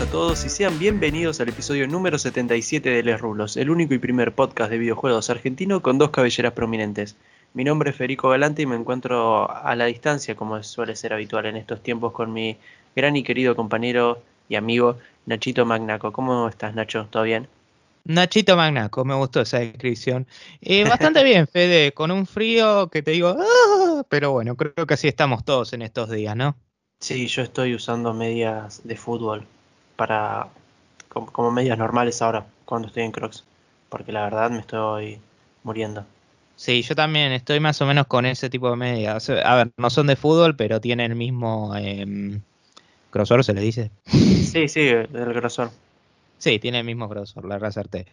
a todos y sean bienvenidos al episodio número 77 de Les Rulos, el único y primer podcast de videojuegos argentino con dos cabelleras prominentes. Mi nombre es Federico Galante y me encuentro a la distancia, como suele ser habitual en estos tiempos, con mi gran y querido compañero y amigo Nachito Magnaco. ¿Cómo estás, Nacho? ¿Todo bien? Nachito Magnaco, me gustó esa descripción. Eh, bastante bien, Fede, con un frío que te digo, "Ah", pero bueno, creo que así estamos todos en estos días, ¿no? Sí, yo estoy usando medias de fútbol para como, como medias normales ahora cuando estoy en Crocs, porque la verdad me estoy muriendo. Sí, yo también estoy más o menos con ese tipo de medias. A ver, no son de fútbol, pero tienen el mismo em, grosor, se le dice. Sí, sí, el grosor. Sí, tiene el mismo grosor, la reacerté.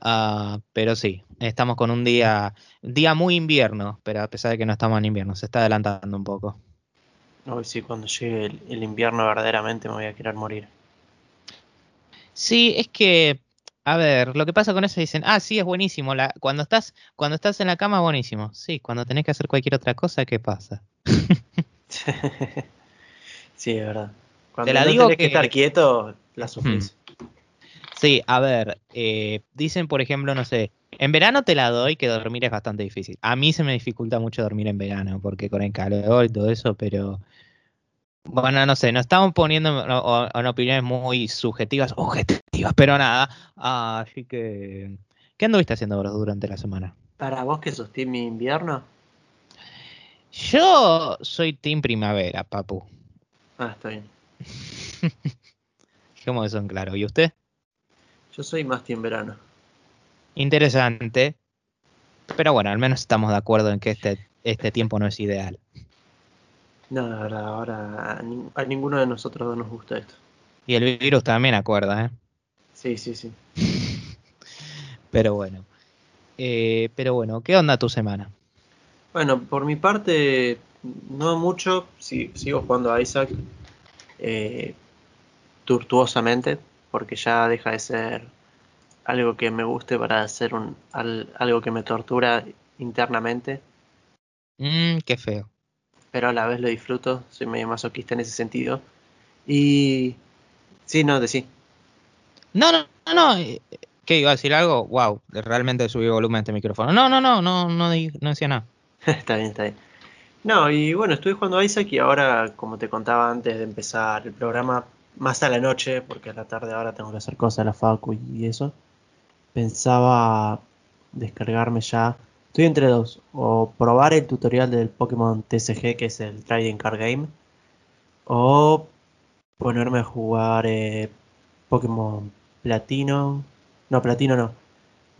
Ah, pero sí, estamos con un día, día muy invierno, pero a pesar de que no estamos en invierno, se está adelantando un poco. Hoy sí, cuando llegue el, el invierno verdaderamente me voy a querer morir. Sí, es que, a ver, lo que pasa con eso dicen, ah, sí, es buenísimo. La, cuando estás, cuando estás en la cama, buenísimo. Sí, cuando tenés que hacer cualquier otra cosa, ¿qué pasa? sí, es verdad. Cuando Te la no digo tenés que... que- estar quieto, la sufrís. Sí, a ver, eh, dicen, por ejemplo, no sé, en verano te la doy que dormir es bastante difícil. A mí se me dificulta mucho dormir en verano, porque con el calor y todo eso, pero bueno, no sé, nos estamos poniendo en, opiniones muy subjetivas, objetivas, pero nada. Ah, así que, ¿qué anduviste haciendo durante la semana? Para vos que sos team invierno, Yo soy Team Primavera, papu. ah, está bien. ¿Cómo son claro? ¿Y usted? Yo soy más team verano. Interesante. Pero bueno, al menos estamos de acuerdo en que este, este tiempo no es ideal. No, la verdad, ahora a, nin- a ninguno de nosotros dos nos gusta esto. Y el virus también acuerda, ¿eh? Sí, sí, sí. Pero bueno. Eh, pero bueno, ¿qué onda tu semana? Bueno, por mi parte, no mucho. Sí, sigo jugando a Isaac eh, tortuosamente, porque ya deja de ser algo que me guste para hacer un, al- algo que me tortura internamente, Mmm, qué feo. Pero a la vez lo disfruto. Soy medio masoquista en ese sentido. Y sí, no, de sí. No, no, no, no. eh, ¿Qué iba a decir algo? Wow, realmente subí volumen a este micrófono. No, no, no, no, no, no decía nada. Está bien, está bien. No, y bueno, estuve jugando a Isaac y ahora, como te contaba antes de empezar el programa, más a la noche, porque a la tarde ahora tengo que hacer cosas de la facu y eso, pensaba descargarme ya. Estoy entre dos, o probar el tutorial del Pokémon TCG, que es el Trading Card Game, o ponerme a jugar eh, Pokémon Platino, no, Platino no,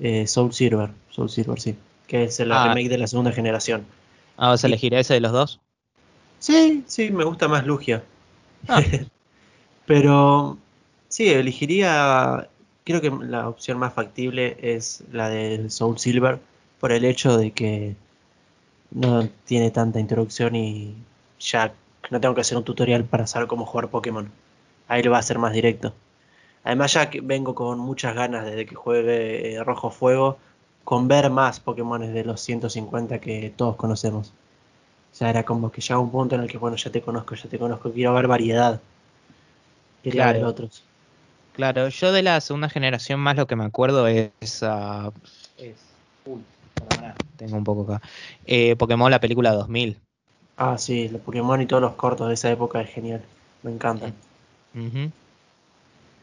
eh, Soul Silver, Soul Silver, sí, que es el Ah. remake de la segunda generación. Ah, ¿vas a elegir ese de los dos? Sí, sí, me gusta más Lugia. Ah. Pero sí, elegiría, creo que la opción más factible es la del Soul Silver, por el hecho de que no tiene tanta introducción y ya no tengo que hacer un tutorial para saber cómo jugar Pokémon. Ahí lo va a hacer más directo. Además ya que vengo con muchas ganas desde que juegue eh, Rojo Fuego, con ver más Pokémones de los 150 que todos conocemos. O sea, era como que llega un punto en el que, bueno, ya te conozco, ya te conozco, quiero ver variedad. Quería ver Claro. otros. Claro, yo de la segunda generación más lo que me acuerdo es... ah, es uy, tengo un poco acá. Eh, Pokémon, la película 2000. Ah, sí, los Pokémon y todos los cortos de esa época es genial. Me encantan.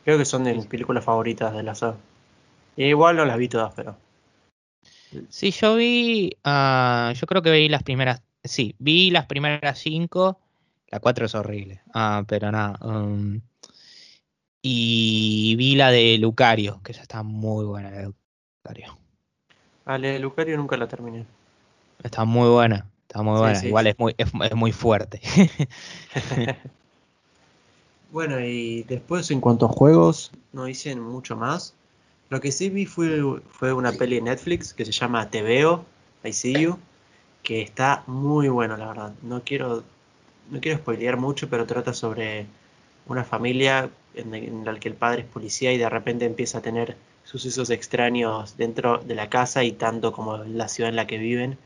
Creo que son de mis películas favoritas de la saga. Igual no las vi todas, pero. Sí, yo vi, ah, yo creo que vi las primeras, sí, vi las primeras cinco, la cuatro es horrible, ah, pero nada, um, y vi la de Lucario, que esa está muy buena, la de Lucario, Ale, Lucario nunca la terminé. está muy buena, está muy Sí, buena, sí, igual sí. es muy, es, es muy fuerte. Bueno, y después en cuanto a juegos, no hice mucho más. Lo que sí vi fue, fue una peli de Netflix que se llama Te Veo, I See You, que está muy bueno, la verdad. No quiero, no quiero spoilear mucho, pero trata sobre una familia en, en la que el padre es policía y de repente empieza a tener sucesos extraños dentro de la casa y tanto como en la ciudad en la que viven.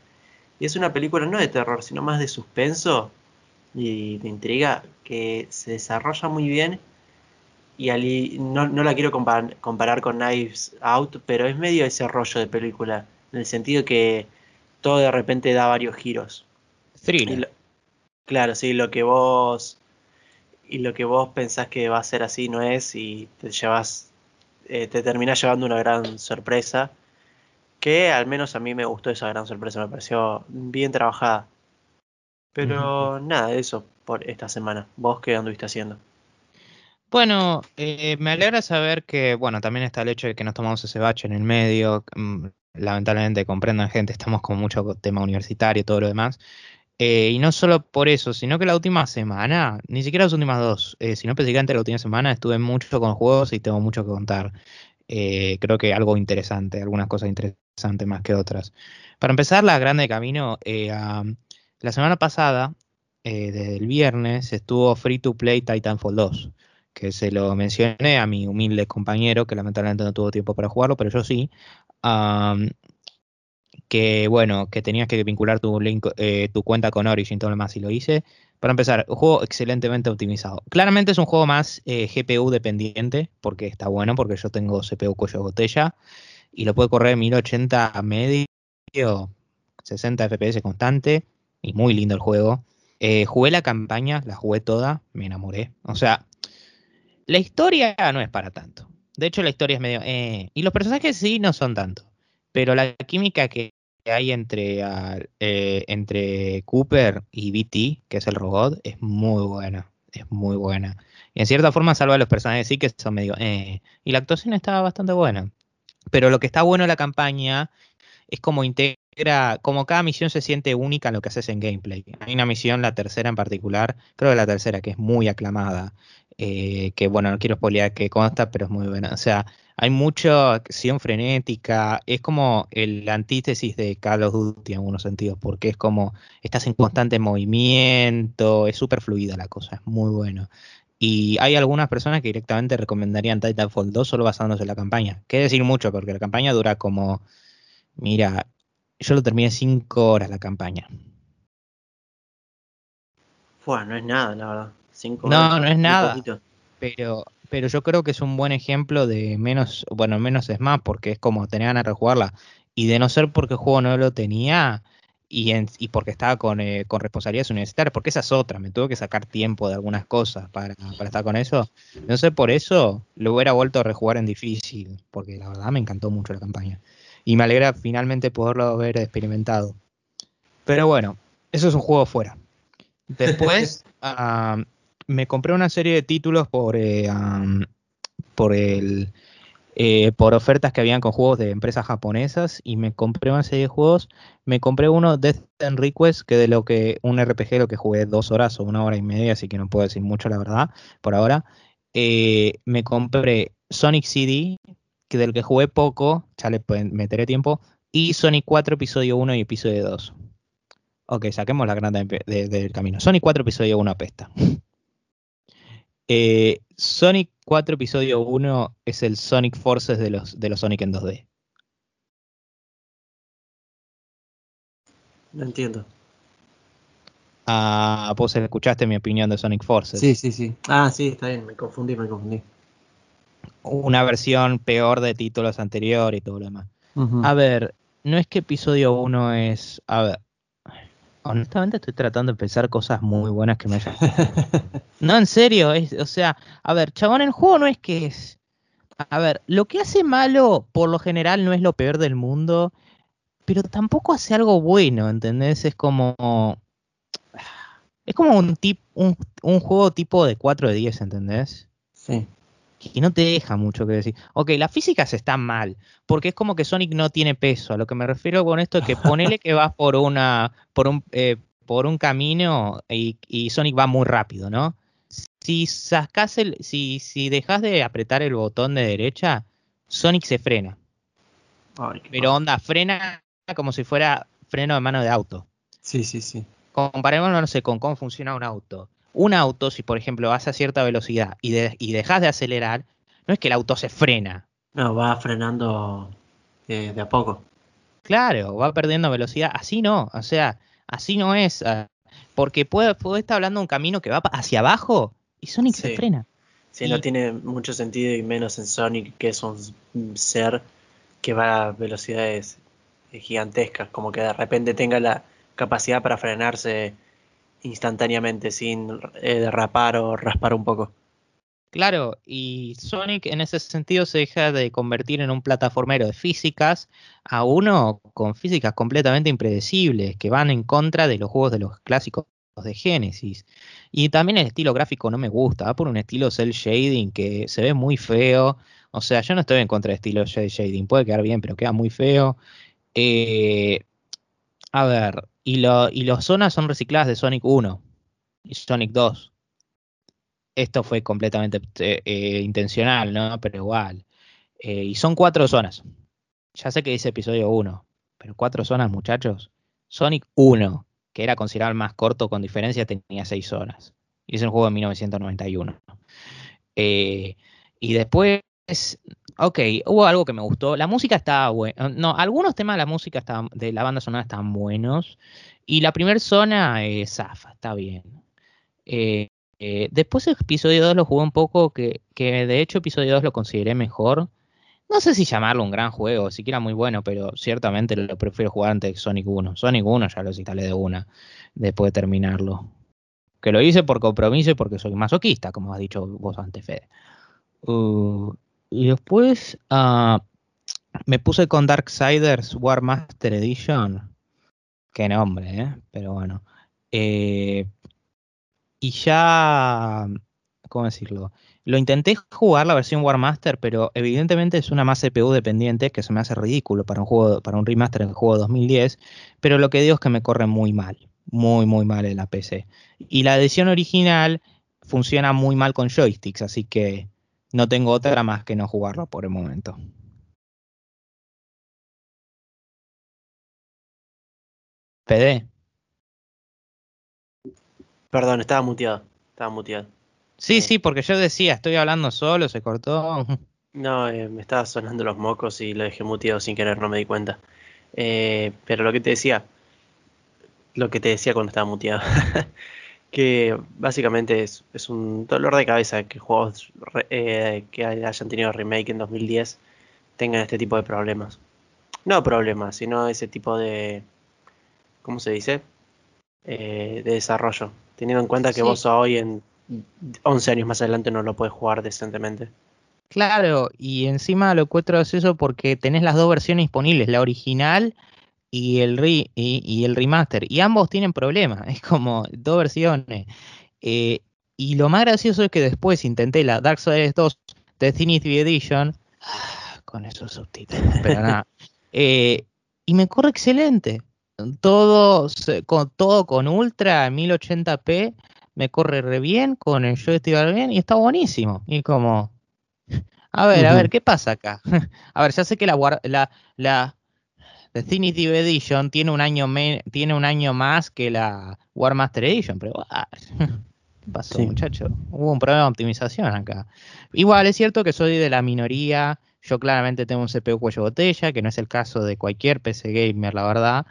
Y es una película no de terror, sino más de suspenso y de intriga que se desarrolla muy bien y ali- no, no la quiero compar- comparar con Knives Out, pero es medio ese rollo de película, en el sentido que todo de repente da varios giros. Thriller. claro, sí, lo que vos y lo que vos pensás que va a ser así no es y te llevas eh, te terminás llevando una gran sorpresa que al menos a mí me gustó esa gran sorpresa, me pareció bien trabajada. Pero nada, eso por esta semana. ¿Vos qué anduviste haciendo? Bueno, eh, me alegra saber que, bueno, también está el hecho de que nos tomamos ese bache en el medio. mm, Lamentablemente, comprendan gente, estamos con mucho tema universitario y todo lo demás. Eh, y no solo por eso, sino que la última semana, ni siquiera las últimas dos, eh, sino específicamente la última semana, estuve mucho con juegos y tengo mucho que contar. Eh, creo que algo interesante, algunas cosas interesantes más que otras. Para empezar, la grande camino, am, la semana pasada, desde el viernes, estuvo free to play Titanfall 2 que se lo mencioné a mi humilde compañero, que lamentablemente no tuvo tiempo para jugarlo, pero yo sí. Que bueno, que tenías que vincular tu eh, cuenta con Origin y todo lo demás, y lo hice. Para empezar, un juego excelentemente optimizado. Claramente es un juego más eh, GPU dependiente, porque está bueno, porque yo tengo CPU cuello botella, y lo puede correr 1080 a medio, 60 FPS constante, y muy lindo el juego. Eh, jugué la campaña, la jugué toda, me enamoré. O sea, la historia no es para tanto. De hecho, la historia es medio... y los personajes sí no son tanto. Pero la química que hay entre, eh, entre Cooper y BT, que es el robot, es muy buena. Es muy buena. Y en cierta forma salva a los personajes sí que son medio... eh, y la actuación estaba bastante buena. Pero lo que está bueno de la campaña es como integra, como cada misión se siente única en lo que haces en gameplay. Hay una misión, la tercera en particular, creo que la tercera, que es muy aclamada, eh, que bueno, no quiero spoilear qué consta, pero es muy buena. O sea, hay mucha acción frenética, es como el antítesis de Call of Duty en algunos sentidos, porque es como estás en constante movimiento, es súper fluida la cosa, es muy bueno. Y hay algunas personas que directamente recomendarían Titanfall 2 solo basándose en la campaña. Quiere decir mucho, porque la campaña dura como, mira, yo lo terminé 5 horas la campaña. Fue, no es nada, la verdad. Cinco No, horas, no es nada. poquito. Pero, pero yo creo que es un buen ejemplo de menos, bueno, menos es más, porque es como tener ganas de rejugarla. Y de no ser porque el juego no lo tenía y, en- y porque estaba con, eh, con responsabilidades universitarias, porque esa es otra, me tuve que sacar tiempo de algunas cosas para, para estar con eso. No sé, por eso lo hubiera vuelto a rejugar en difícil, porque la verdad me encantó mucho la campaña. Y me alegra finalmente poderlo haber experimentado. Pero bueno, eso es un juego fuera. Después, ah, me compré una serie de títulos por, eh, por el eh, por ofertas que habían con juegos de empresas japonesas y me compré una serie de juegos. Me compré uno Death and Request, que de lo que un RPG lo que jugué dos horas o una hora y media, así que no puedo decir mucho la verdad por ahora. Eh, me compré Sonic CD, que del que jugué poco, ya le meteré tiempo, y Sonic 4 episodio 1 y episodio 2. Ok, saquemos la de- del camino. Sonic 4 episodio 1 apesta. Eh, Sonic 4 episodio 1 es el Sonic Forces de los, de los Sonic en 2D. No entiendo. Ah, vos escuchaste mi opinión de Sonic Forces. Sí, sí, sí. Ah, sí, está bien, me confundí, me confundí. Una versión peor de títulos anteriores y todo lo demás. A ver, no es que episodio 1 es. A ver. Honestamente estoy tratando de pensar cosas muy buenas que me hayan. No, en serio, es, o sea, a ver, chabón, el juego no es que es. A ver, lo que hace malo, por lo general, no es lo peor del mundo, pero tampoco hace algo bueno, ¿entendés? Es como. Es como un, tip, un, un juego tipo de 4 de 10, ¿entendés? Sí. Que no te deja mucho que decir. Ok, las físicas están mal, porque es como que Sonic no tiene peso. A lo que me refiero con esto es que ponele que vas por una, por un, eh, por un camino y, y Sonic va muy rápido, ¿no? Si sacás el, si, si dejas de apretar el botón de derecha, Sonic se frena. Ay, Pero onda, frena como si fuera freno de mano de auto. Sí, sí, sí. Comparémoslo, no sé, con cómo funciona un auto. Un auto, si por ejemplo vas a cierta velocidad y, de- y dejas de acelerar, no es que el auto se frena. No, va frenando eh, de a poco. Claro, va perdiendo velocidad. Así no, o sea, así no es. ah, porque puede, puede estar hablando de un camino que va hacia abajo y Sonic se frena. Sí, no tiene mucho sentido y menos en Sonic, que es un ser que va a velocidades gigantescas, como que de repente tenga la capacidad para frenarse instantáneamente sin eh, derrapar o raspar un poco. Claro, y Sonic en ese sentido se deja de convertir en un plataformero de físicas a uno con físicas completamente impredecibles que van en contra de los juegos de los clásicos de Genesis. Y también el estilo gráfico no me gusta, va por un estilo cel shading que se ve muy feo. O sea, yo no estoy en contra del estilo cel shading, puede quedar bien, pero queda muy feo. Eh, a ver, y, lo, y las zonas son recicladas de Sonic 1 y Sonic 2 esto fue completamente eh, eh, intencional, ¿no? Pero igual. Eh, y son cuatro zonas. Ya sé que dice episodio 1, pero cuatro zonas, muchachos. Sonic 1, que era considerado el más corto con diferencia, tenía seis zonas. Y es un juego de 1991. y después, ok, hubo algo que me gustó. La música estaba buena. No, algunos temas de la música de la banda sonora están buenos. Y la primera zona es Zafa, está bien. Eh, eh, después episodio 2 lo jugué un poco, que, de hecho episodio 2 lo consideré mejor. No sé si llamarlo un gran juego, siquiera muy bueno, pero ciertamente lo prefiero jugar antes de Sonic 1. Sonic 1 ya lo instalé de una, después de terminarlo. Que lo hice por compromiso y porque soy masoquista, como has dicho vos antes, Fede. Uh, y después ah, me puse con Darksiders War Master Edition. Qué nombre, ¿eh? Pero bueno. Eh, y ya, ¿cómo decirlo? Lo intenté jugar la versión Warmaster, pero evidentemente es una más CPU dependiente que se me hace ridículo para un juego, para un remaster en el juego 2010. Pero lo que digo es que me corre muy mal, muy muy mal en la PC. Y la edición original funciona muy mal con joysticks, así que no tengo otra más que no jugarlo por el momento. PD. Perdón, estaba muteado. Estaba muteado. Sí, sí, porque yo decía, estoy hablando solo, se cortó. No, eh, me estaba sonando los mocos y lo dejé muteado sin querer, no me di cuenta. Eh, pero lo que te decía, lo que te decía cuando estaba muteado, que básicamente es, un dolor de cabeza que juegos eh, que hayan tenido remake en 2010 tengan este tipo de problemas. No problemas, sino ese tipo de, ¿cómo se dice? de desarrollo teniendo en cuenta que vos hoy en 11 años más adelante no lo puedes jugar decentemente. Claro, y encima lo encuentro eso porque tenés las dos versiones disponibles, la original y el, y, el remaster, y ambos tienen problemas, es como dos versiones. Eh, y lo más gracioso es que después intenté la Dark Souls 2 Definitive Edition, ah, con esos subtítulos, pero nada, eh, y me corre excelente todo con, todo con Ultra 1080p, me corre re bien, con el joystick bien y está buenísimo. Y como, a ver, a ver, ¿qué pasa acá? a ver, ya sé que la, la, la Definitive Edition tiene un año tiene un año más que la War Master Edition, pero ¿qué pasó, muchacho? Hubo un problema de optimización acá. Igual es cierto que soy de la minoría. Yo claramente tengo un CPU cuello botella, que no es el caso de cualquier PC gamer, la verdad.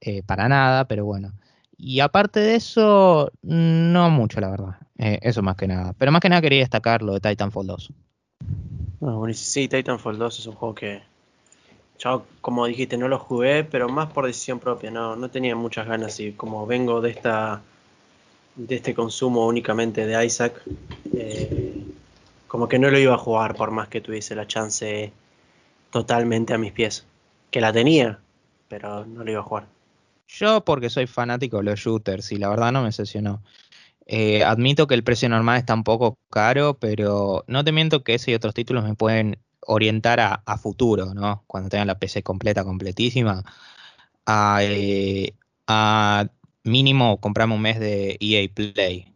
Eh, para nada, pero bueno. Y aparte de eso, no mucho, la verdad. Eh, eso más que nada. Pero más que nada quería destacar lo de Titanfall 2. Bueno, sí, Titanfall 2 es un juego que yo, como dijiste, no lo jugué, pero más por decisión propia. No, no tenía muchas ganas y como vengo de esta de este consumo únicamente de Isaac, eh, como que no lo iba a jugar por más que tuviese la chance totalmente a mis pies. Que la tenía, pero no lo iba a jugar. Yo porque soy fanático de los shooters y la verdad no me sesionó. Eh, admito que el precio normal está un poco caro, pero no te miento que ese y otros títulos me pueden orientar a, futuro, ¿no? Cuando tengan la PC completa, completísima, a, eh, a mínimo comprarme un mes de EA Play.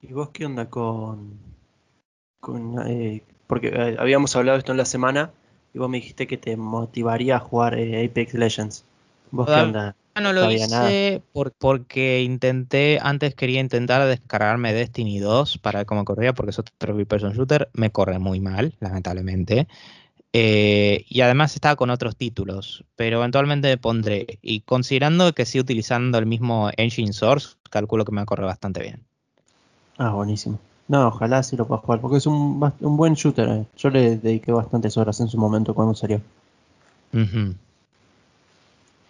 ¿Y vos qué onda con... con eh, porque habíamos hablado de esto en la semana y vos me dijiste que te motivaría a jugar Apex Legends. ¿Vos qué onda? No lo hice porque intenté, antes quería intentar descargarme Destiny 2 para ver cómo corría, porque es otro person shooter, me corre muy mal, lamentablemente. Eh, y además estaba con otros títulos, pero eventualmente me pondré. Y considerando que sigo utilizando el mismo engine source, calculo que me corre bastante bien. Ah, buenísimo. No, ojalá sí lo pueda jugar, porque es un, un buen shooter. eh. Yo le dediqué bastantes horas en su momento cuando salió. Ujú.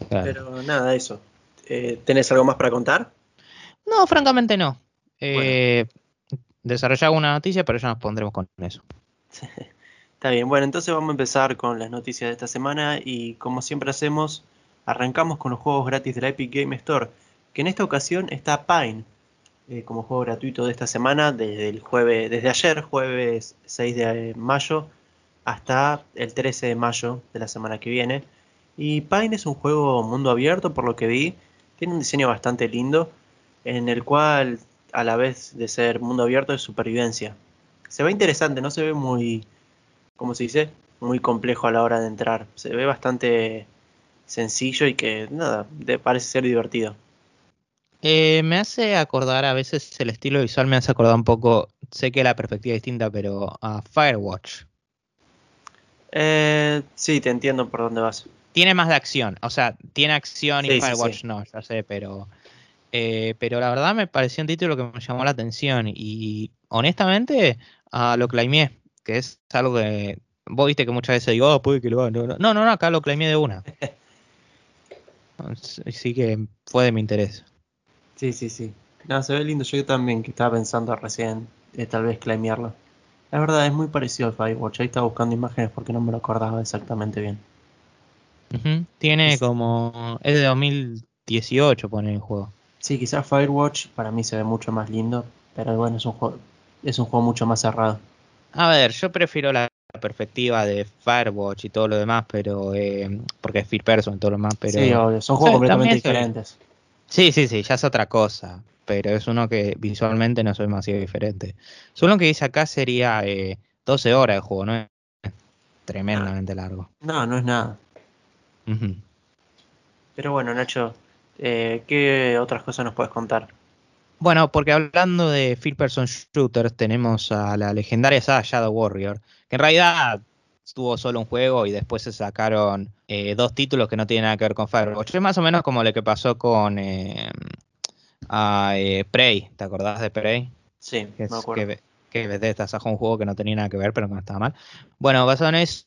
Claro. Pero nada, eso. Eh, ¿Tenés algo más para contar? No, francamente no. Eh, Desarrollaba una noticia, pero ya nos pondremos con eso. Está bien, bueno, entonces vamos a empezar con las noticias de esta semana y como siempre hacemos, arrancamos con los juegos gratis de la Epic Game Store, que en esta ocasión está Pine eh, como juego gratuito de esta semana desde el jueves, desde ayer, jueves 6 de mayo, hasta el 13 de mayo de la semana que viene. Y Pine es un juego mundo abierto, por lo que vi, tiene un diseño bastante lindo, en el cual a la vez de ser mundo abierto es supervivencia. Se ve interesante, no se ve muy, ¿cómo se dice? Muy complejo a la hora de entrar. Se ve bastante sencillo y que nada, parece ser divertido. Eh, me hace acordar, a veces el estilo visual me hace acordar un poco, sé que la perspectiva es distinta, pero a Firewatch. Eh, sí, te entiendo por dónde vas. Tiene más de acción, o sea, tiene acción Sí, y Firewatch sí. no, ya sé, pero... eh, pero la verdad me pareció un título que me llamó la atención y honestamente ah, lo claimé, que es algo que... Vos viste que muchas veces digo, oh, puede que lo haga. No, no, no, no, acá lo claimé de una. Así que fue de mi interés. Sí, sí, sí. No, se ve lindo. Yo también que estaba pensando recién eh, tal vez claimearlo. La verdad es muy parecido al Firewatch. Ahí estaba buscando imágenes porque no me lo acordaba exactamente bien. Tiene Es- como. Es de 2018, pone el juego. Sí, quizás Firewatch para mí se ve mucho más lindo, pero bueno, es un juego, es un juego mucho más cerrado. A ver, yo prefiero la perspectiva de Firewatch y todo lo demás, pero. eh, porque es First Person y todo lo demás, pero. sí, obvio, son juegos completamente diferentes. Sí, sí, sí, ya es otra cosa. Pero es uno que visualmente no es demasiado diferente. Solo que dice acá sería eh, 12 horas de juego, ¿no? Es tremendamente largo. No, no es nada. Pero bueno, Nacho, eh, ¿qué otras cosas nos puedes contar? Bueno, porque hablando de First Person Shooters, tenemos a la legendaria saga Shadow Warrior, que en realidad tuvo solo un juego y después se sacaron eh, dos títulos que no tienen nada que ver con Firewatch. Es más o menos como lo que pasó con eh, a, eh, Prey, ¿te acordás de Prey? Sí, Que, es, me acuerdo. que, que Bethesda sacó un juego que no tenía nada que ver, pero que no estaba mal. Bueno, basado en eso,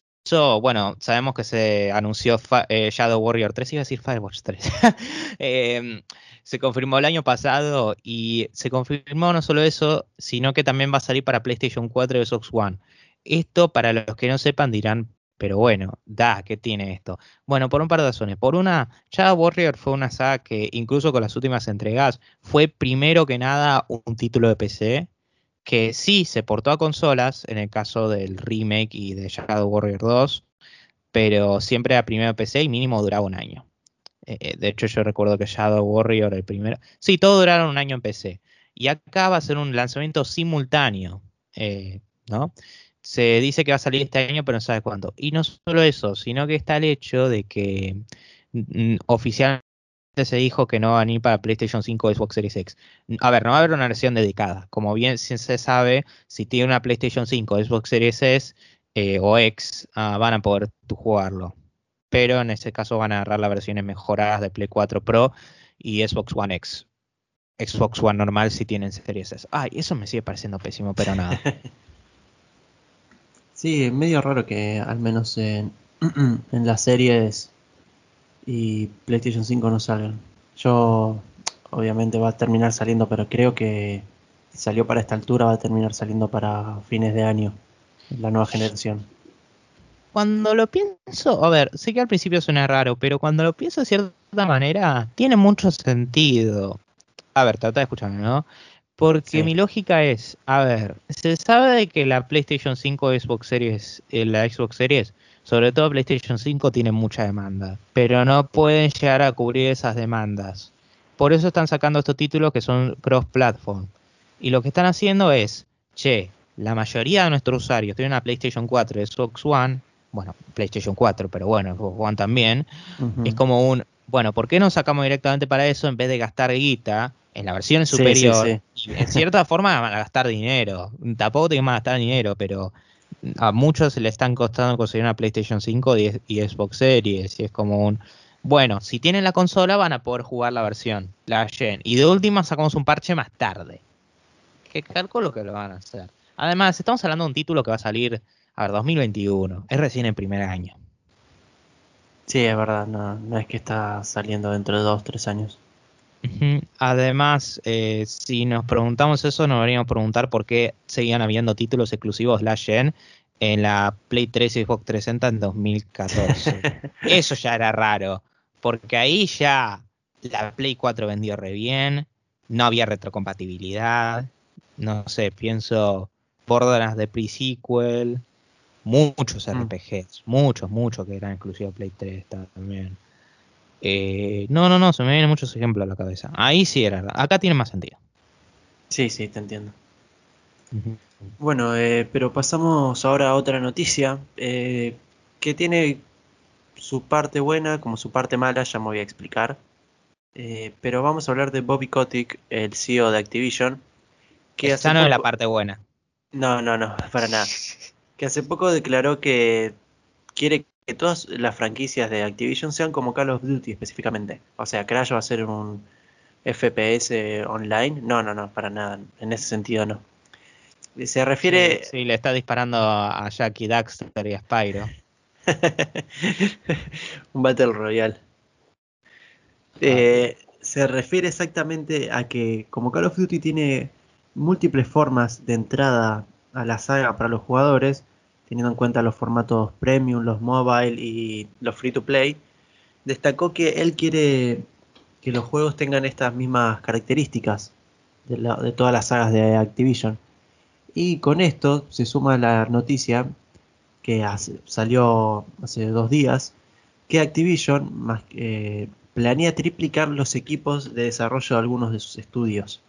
bueno, sabemos que se anunció eh, Shadow Warrior 3, iba a decir Firewatch 3. Em, se confirmó el año pasado y se confirmó no solo eso, sino que también va a salir para PlayStation 4 y Xbox One. Esto, para los que no sepan, dirán, pero bueno, da, ¿qué tiene esto? Bueno, por un par de razones. Por una, Shadow Warrior fue una saga que, incluso con las últimas entregas, fue primero que nada un título de PC que sí se portó a consolas, en el caso del remake y de Shadow Warrior 2, pero siempre era primero PC y mínimo duraba un año. Eh, eh, de hecho, yo recuerdo que Shadow Warrior, el primero. Sí, todo duraron un año en PC. Y acá va a ser un lanzamiento simultáneo, eh, ¿no? Se dice que va a salir este año, pero no sabe cuándo. Y no solo eso, sino que está el hecho de que mm, oficialmente se dijo que no va a venir para PlayStation 5 o Xbox Series X. A ver, no va a haber una versión dedicada. Como bien se sabe, si tiene una PlayStation 5 o Xbox Series S eh, o X, ah, van a poder tú jugarlo. Pero en este caso van a agarrar las versiones mejoradas de Play 4 Pro y Xbox One X. Xbox One normal si tienen Series S. Ay, eso me sigue pareciendo pésimo, pero nada. Sí, es medio raro que al menos en, en las series y PlayStation 5 no salgan. Yo, obviamente va a terminar saliendo, pero creo que si salió para esta altura va a terminar saliendo para fines de año, la nueva generación. Cuando lo pienso, a ver, sé que al principio suena raro, pero cuando lo pienso de cierta manera, tiene mucho sentido. A ver, trata de escucharme, ¿no? Porque Sí. mi lógica es, a ver, se sabe de que la PlayStation 5 Xbox Series, eh, la Xbox Series, sobre todo PlayStation 5 tiene mucha demanda, pero no pueden llegar a cubrir esas demandas. Por eso están sacando estos títulos que son cross-platform. Y lo que están haciendo es, che, la mayoría de nuestros usuarios tienen una PlayStation 4 y Xbox One, bueno, PlayStation 4, pero bueno, Xbox One también, es como un, bueno, ¿por qué no sacamos directamente para eso en vez de gastar guita en la versión Sí, superior? sí, Y en cierta forma van a gastar dinero. Tampoco tienen que gastar dinero, pero a muchos le están costando conseguir una PlayStation 5 y, y Xbox Series. Y es como un, bueno, si tienen la consola van a poder jugar la versión, la Gen. Y de última sacamos un parche más tarde. que calculo que lo van a hacer. Además, estamos hablando de un título que va a salir, a ver, 2021. Es recién el primer año. Sí, es verdad, no, no es que está saliendo dentro de dos, tres años. Además, eh, si nos preguntamos eso, nos deberíamos preguntar por qué seguían habiendo títulos exclusivos Last Gen en la Play 3 y Xbox 360 en 2014. eso ya era raro, porque ahí ya la Play 4 vendió re bien, no había retrocompatibilidad, no sé, pienso Borderlands de pre-sequel, muchos mm. RPGs, muchos, muchos que eran exclusivos Play 3 también. Eh, no, no, no, se me vienen muchos ejemplos a la cabeza. Ahí sí era, acá tiene más sentido. Sí, sí, te entiendo. Bueno, eh, pero pasamos ahora a otra noticia eh, que tiene su parte buena como su parte mala, ya me voy a explicar. pero vamos a hablar de Bobby Kotick, el CEO de Activision. Que Esta no es la parte buena. No, no, no, para nada. Que hace poco declaró que quiere que todas las franquicias de Activision sean como Call of Duty específicamente. O sea, Crash va a ser un FPS online. No, no, no, para nada. En ese sentido no. Se refiere... Sí, le está disparando a Jackie Daxter y a Spyro. un Battle Royale. Ah, eh, se refiere exactamente a que como Call of Duty tiene múltiples formas de entrada a la saga para los jugadores, teniendo en cuenta los formatos premium, los mobile y los free to play, destacó que él quiere que los juegos tengan estas mismas características de, todas las sagas de Activision. Y con esto se suma la noticia que salió hace dos días, que Activision eh, planea triplicar los equipos de desarrollo de algunos de sus estudios.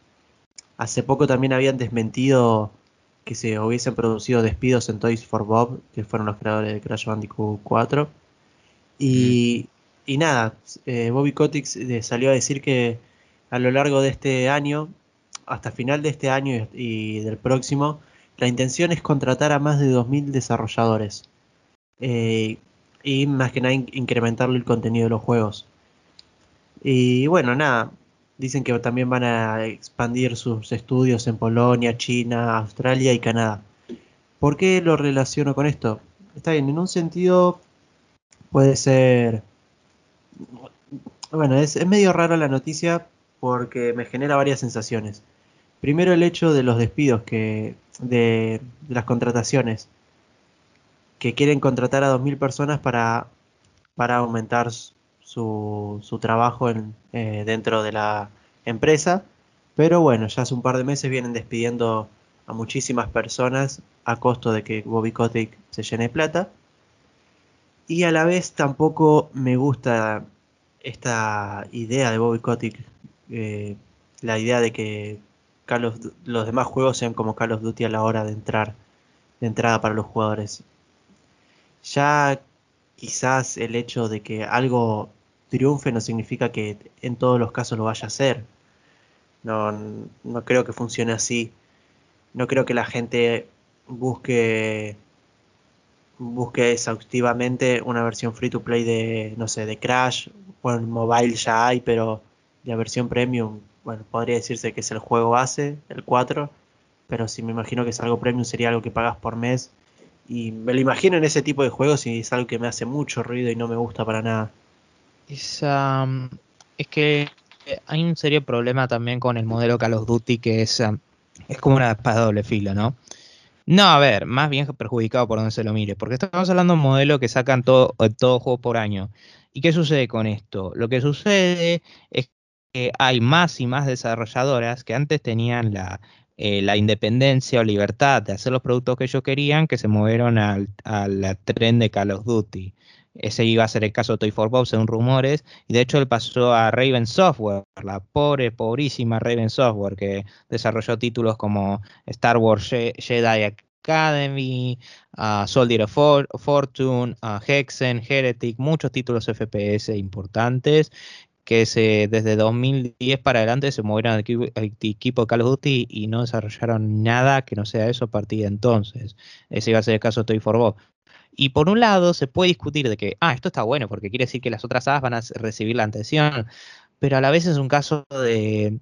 Hace poco también habían desmentido que se hubiesen producido despidos en Toys for Bob, que fueron los creadores de Crash Bandicoot 4. Y, y nada, eh, Bobby Kotick eh, salió a decir que a lo largo de este año, hasta final de este año y, del próximo, la intención es contratar a más de 2.000 desarrolladores. Eh, y más que nada incrementar el contenido de los juegos. Y bueno, nada, Dicen que también van a expandir sus estudios en Polonia, China, Australia y Canadá. ¿Por qué lo relaciono con esto? Está bien, en un sentido puede ser... Bueno, es, medio raro la noticia porque me genera varias sensaciones. Primero el hecho de los despidos, que de, las contrataciones, que quieren contratar a 2.000 personas para, para aumentar su, su trabajo eh, dentro de la empresa. Pero bueno, ya hace un par de meses vienen despidiendo a muchísimas personas a costo de que Bobby Kotick se llene plata. Y a la vez tampoco me gusta esta idea de Bobby Kotick, eh, la idea de que los demás juegos sean como Call of Duty a la hora de entrar, de entrada para los jugadores. Ya quizás el hecho de que algo triunfe no significa que en todos los casos lo vaya a hacer. No, no creo que funcione así. No creo que la gente busque busque exhaustivamente una versión free to play de, no sé, de Crash. Bueno, en mobile ya hay, pero la versión premium, bueno, podría decirse que es el juego base, el 4. Pero si me imagino que es algo premium sería algo que pagas por mes. Y me lo imagino en ese tipo de juegos y es algo que me hace mucho ruido y no me gusta para nada. Es, es que hay un serio problema también con el modelo Call of Duty que es, es como una espada doble filo, ¿no? No, a ver, más bien perjudicado por donde se lo mire, porque estamos hablando de un modelo que sacan todo, todo juego por año. ¿Y qué sucede con esto? Lo que sucede es hay más y más desarrolladoras que antes tenían la, eh, la independencia o libertad de hacer los productos que ellos querían, que se movieron al, tren de Call of Duty. Ese iba a ser el caso de Toy for Bob, según rumores, y de hecho él pasó a Raven Software, la pobre, pobrísima Raven Software, que desarrolló títulos como Star Wars Jedi Academy, Soldier of Fortune, Hexen, Heretic, muchos títulos FPS importantes que se, desde 2010 para adelante se movieron al equipo, de Call of Duty y no desarrollaron nada que no sea eso a partir de entonces. Ese iba a ser el caso de Toy for Bob. Y por un lado se puede discutir de que, ah, esto está bueno porque quiere decir que las otras hadas van a recibir la atención, pero a la vez es un caso de,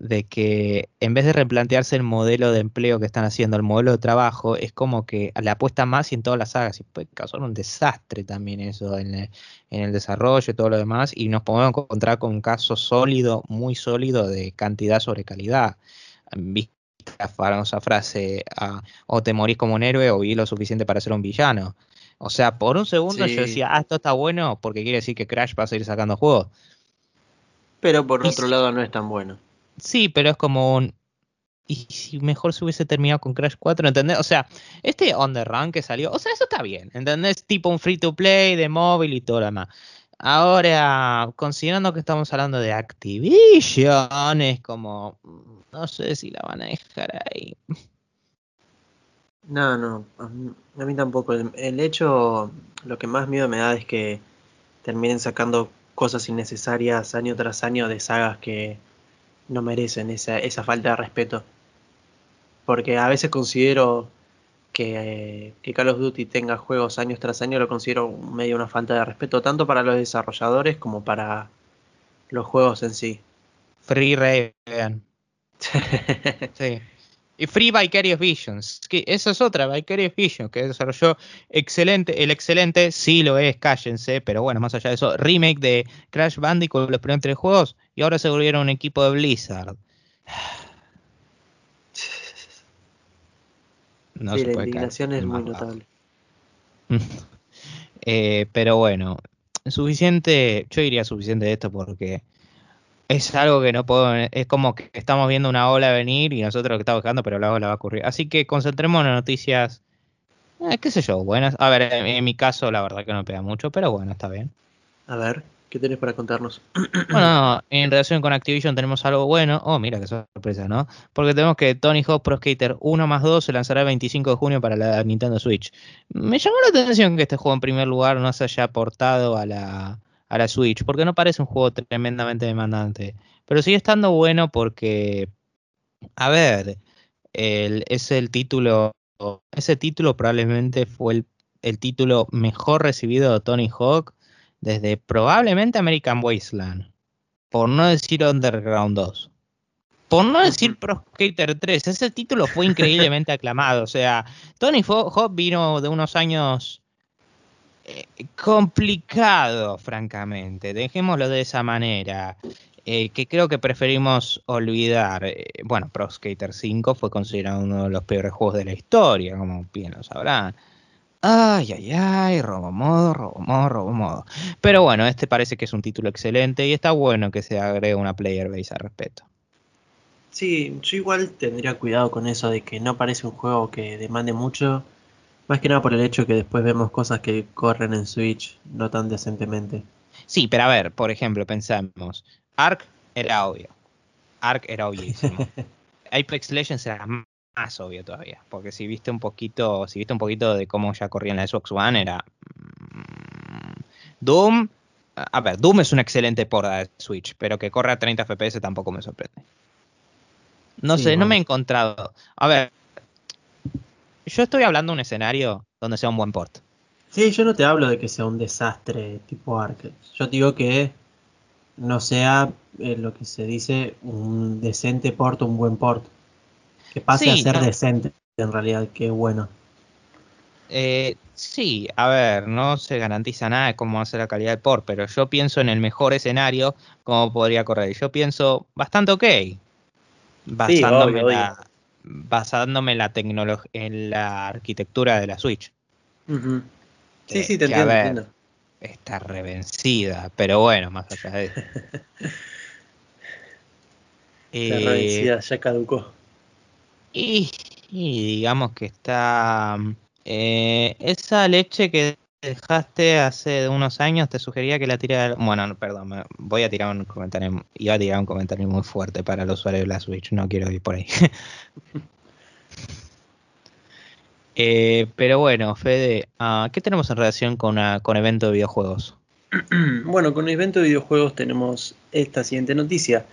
de que en vez de replantearse el modelo de empleo que están haciendo, el modelo de trabajo, es como que le apuesta más y en todas las sagas. Y puede causar un desastre también eso en el, en el desarrollo y todo lo demás. Y nos podemos encontrar con un caso sólido, muy sólido de cantidad sobre calidad. Viste la famosa frase, ah, o te morís como un héroe o vi lo suficiente para ser un villano. O sea, por un segundo yo decía, ah, esto está bueno porque quiere decir que Crash va a seguir sacando juegos. Pero por Y otro lado no es tan bueno. Sí, pero es como un. Y si mejor se hubiese terminado con Crash 4, ¿entendés? O sea, este On The Run que salió, o sea, eso está bien, ¿entendés? Tipo un free to play de móvil y todo lo demás. Ahora, considerando que estamos hablando de Activision, es como. mm, No sé si la van a dejar ahí. No, no, a mí, tampoco. El, el hecho, lo que más miedo me da es que terminen sacando cosas innecesarias año tras año de sagas que no merecen esa, esa falta de respeto. Porque a veces considero que, eh, que Call of Duty tenga juegos años tras año, lo considero medio una falta de respeto, tanto para los desarrolladores como para los juegos en sí. Free Raven. Sí. Y Free Vicarious Visions. Que esa es otra, Vicarious Visions, que desarrolló excelente. El excelente sí lo es, cállense. Pero bueno, más allá de eso, remake de Crash Bandicoot, los primeros tres juegos. Y ahora se volvieron un equipo de Blizzard. No Sí, se la puede caer indignación es muy notable. Eh, pero bueno, suficiente, yo diría suficiente de esto porque es algo que no puedo, es como que estamos viendo una ola venir y nosotros lo que estamos buscando, pero la ola va a ocurrir. Así que concentremos en noticias, eh, qué sé yo, buenas. A ver, en, en mi caso la verdad que no pega mucho, pero bueno, está bien. A ver, ¿qué tenés para contarnos? Bueno, en relación con Activision tenemos algo bueno. Oh, mira qué sorpresa, ¿no? Porque tenemos que Tony Hawk Pro Skater 1 más 2 se lanzará el 25 de junio para la Nintendo Switch. Me llamó la atención que este juego en primer lugar no se haya portado a la, a la Switch, porque no parece un juego tremendamente demandante. Pero sigue estando bueno porque, a ver, el- es el título, ese título probablemente fue el, el título mejor recibido de Tony Hawk desde probablemente American Wasteland, por no decir Underground 2. Por no decir Pro Skater 3, ese título fue increíblemente aclamado. O sea, Tony Hawk vino de unos años eh, complicado, francamente. Dejémoslo de esa manera. eh, que creo que preferimos olvidar. Eh, bueno, Pro Skater 5 fue considerado uno de los peores juegos de la historia, como bien lo sabrán. Ay, ay, ay, robo modo, robo modo, robo modo. Pero bueno, este parece que es un título excelente y está bueno que se agregue una player base al respecto. Sí, yo igual tendría cuidado con eso de que no parece un juego que demande mucho. Más que nada por el hecho que después vemos cosas que corren en Switch no tan decentemente. Sí, pero a ver, por ejemplo, pensamos. Ark era obvio. Ark era obvísimo. Apex Legends era más obvio todavía. Porque si viste un poquito, si viste un poquito de cómo ya corría en la Xbox One, era. mm, Doom. A ver, Doom es una excelente porra de Switch, pero que corra a 30 FPS tampoco me sorprende. No Sí, sé, no me he encontrado. A ver, yo estoy hablando de un escenario donde sea un buen port. Sí, yo no te hablo de que sea un desastre tipo Ark. Yo te digo que no sea eh, lo que se dice un decente port, un buen port. Que pase Sí, a ser no. decente en realidad, que bueno. Eh, sí, a ver, no se garantiza nada de cómo va a ser la calidad del port, pero yo pienso en el mejor escenario, cómo podría correr. Yo pienso bastante ok, basándome, obvio, la, basándome en la tecnología, en la arquitectura de la Switch. Sí, Eh, sí, te entiendo, ver, entiendo. Está revencida, pero bueno, más allá de eso. La Eh, revencida ya caducó. Y, y digamos que está. eh, esa leche que dejaste hace unos años, te sugería que la tirara. Bueno, no, perdón, voy a tirar un comentario. Iba a tirar un comentario muy fuerte para los usuarios de la Switch, no quiero ir por ahí. Eh, pero bueno, Fede, ah, ¿qué tenemos en relación con, ah, con evento de videojuegos? Bueno, con el evento de videojuegos tenemos esta siguiente noticia.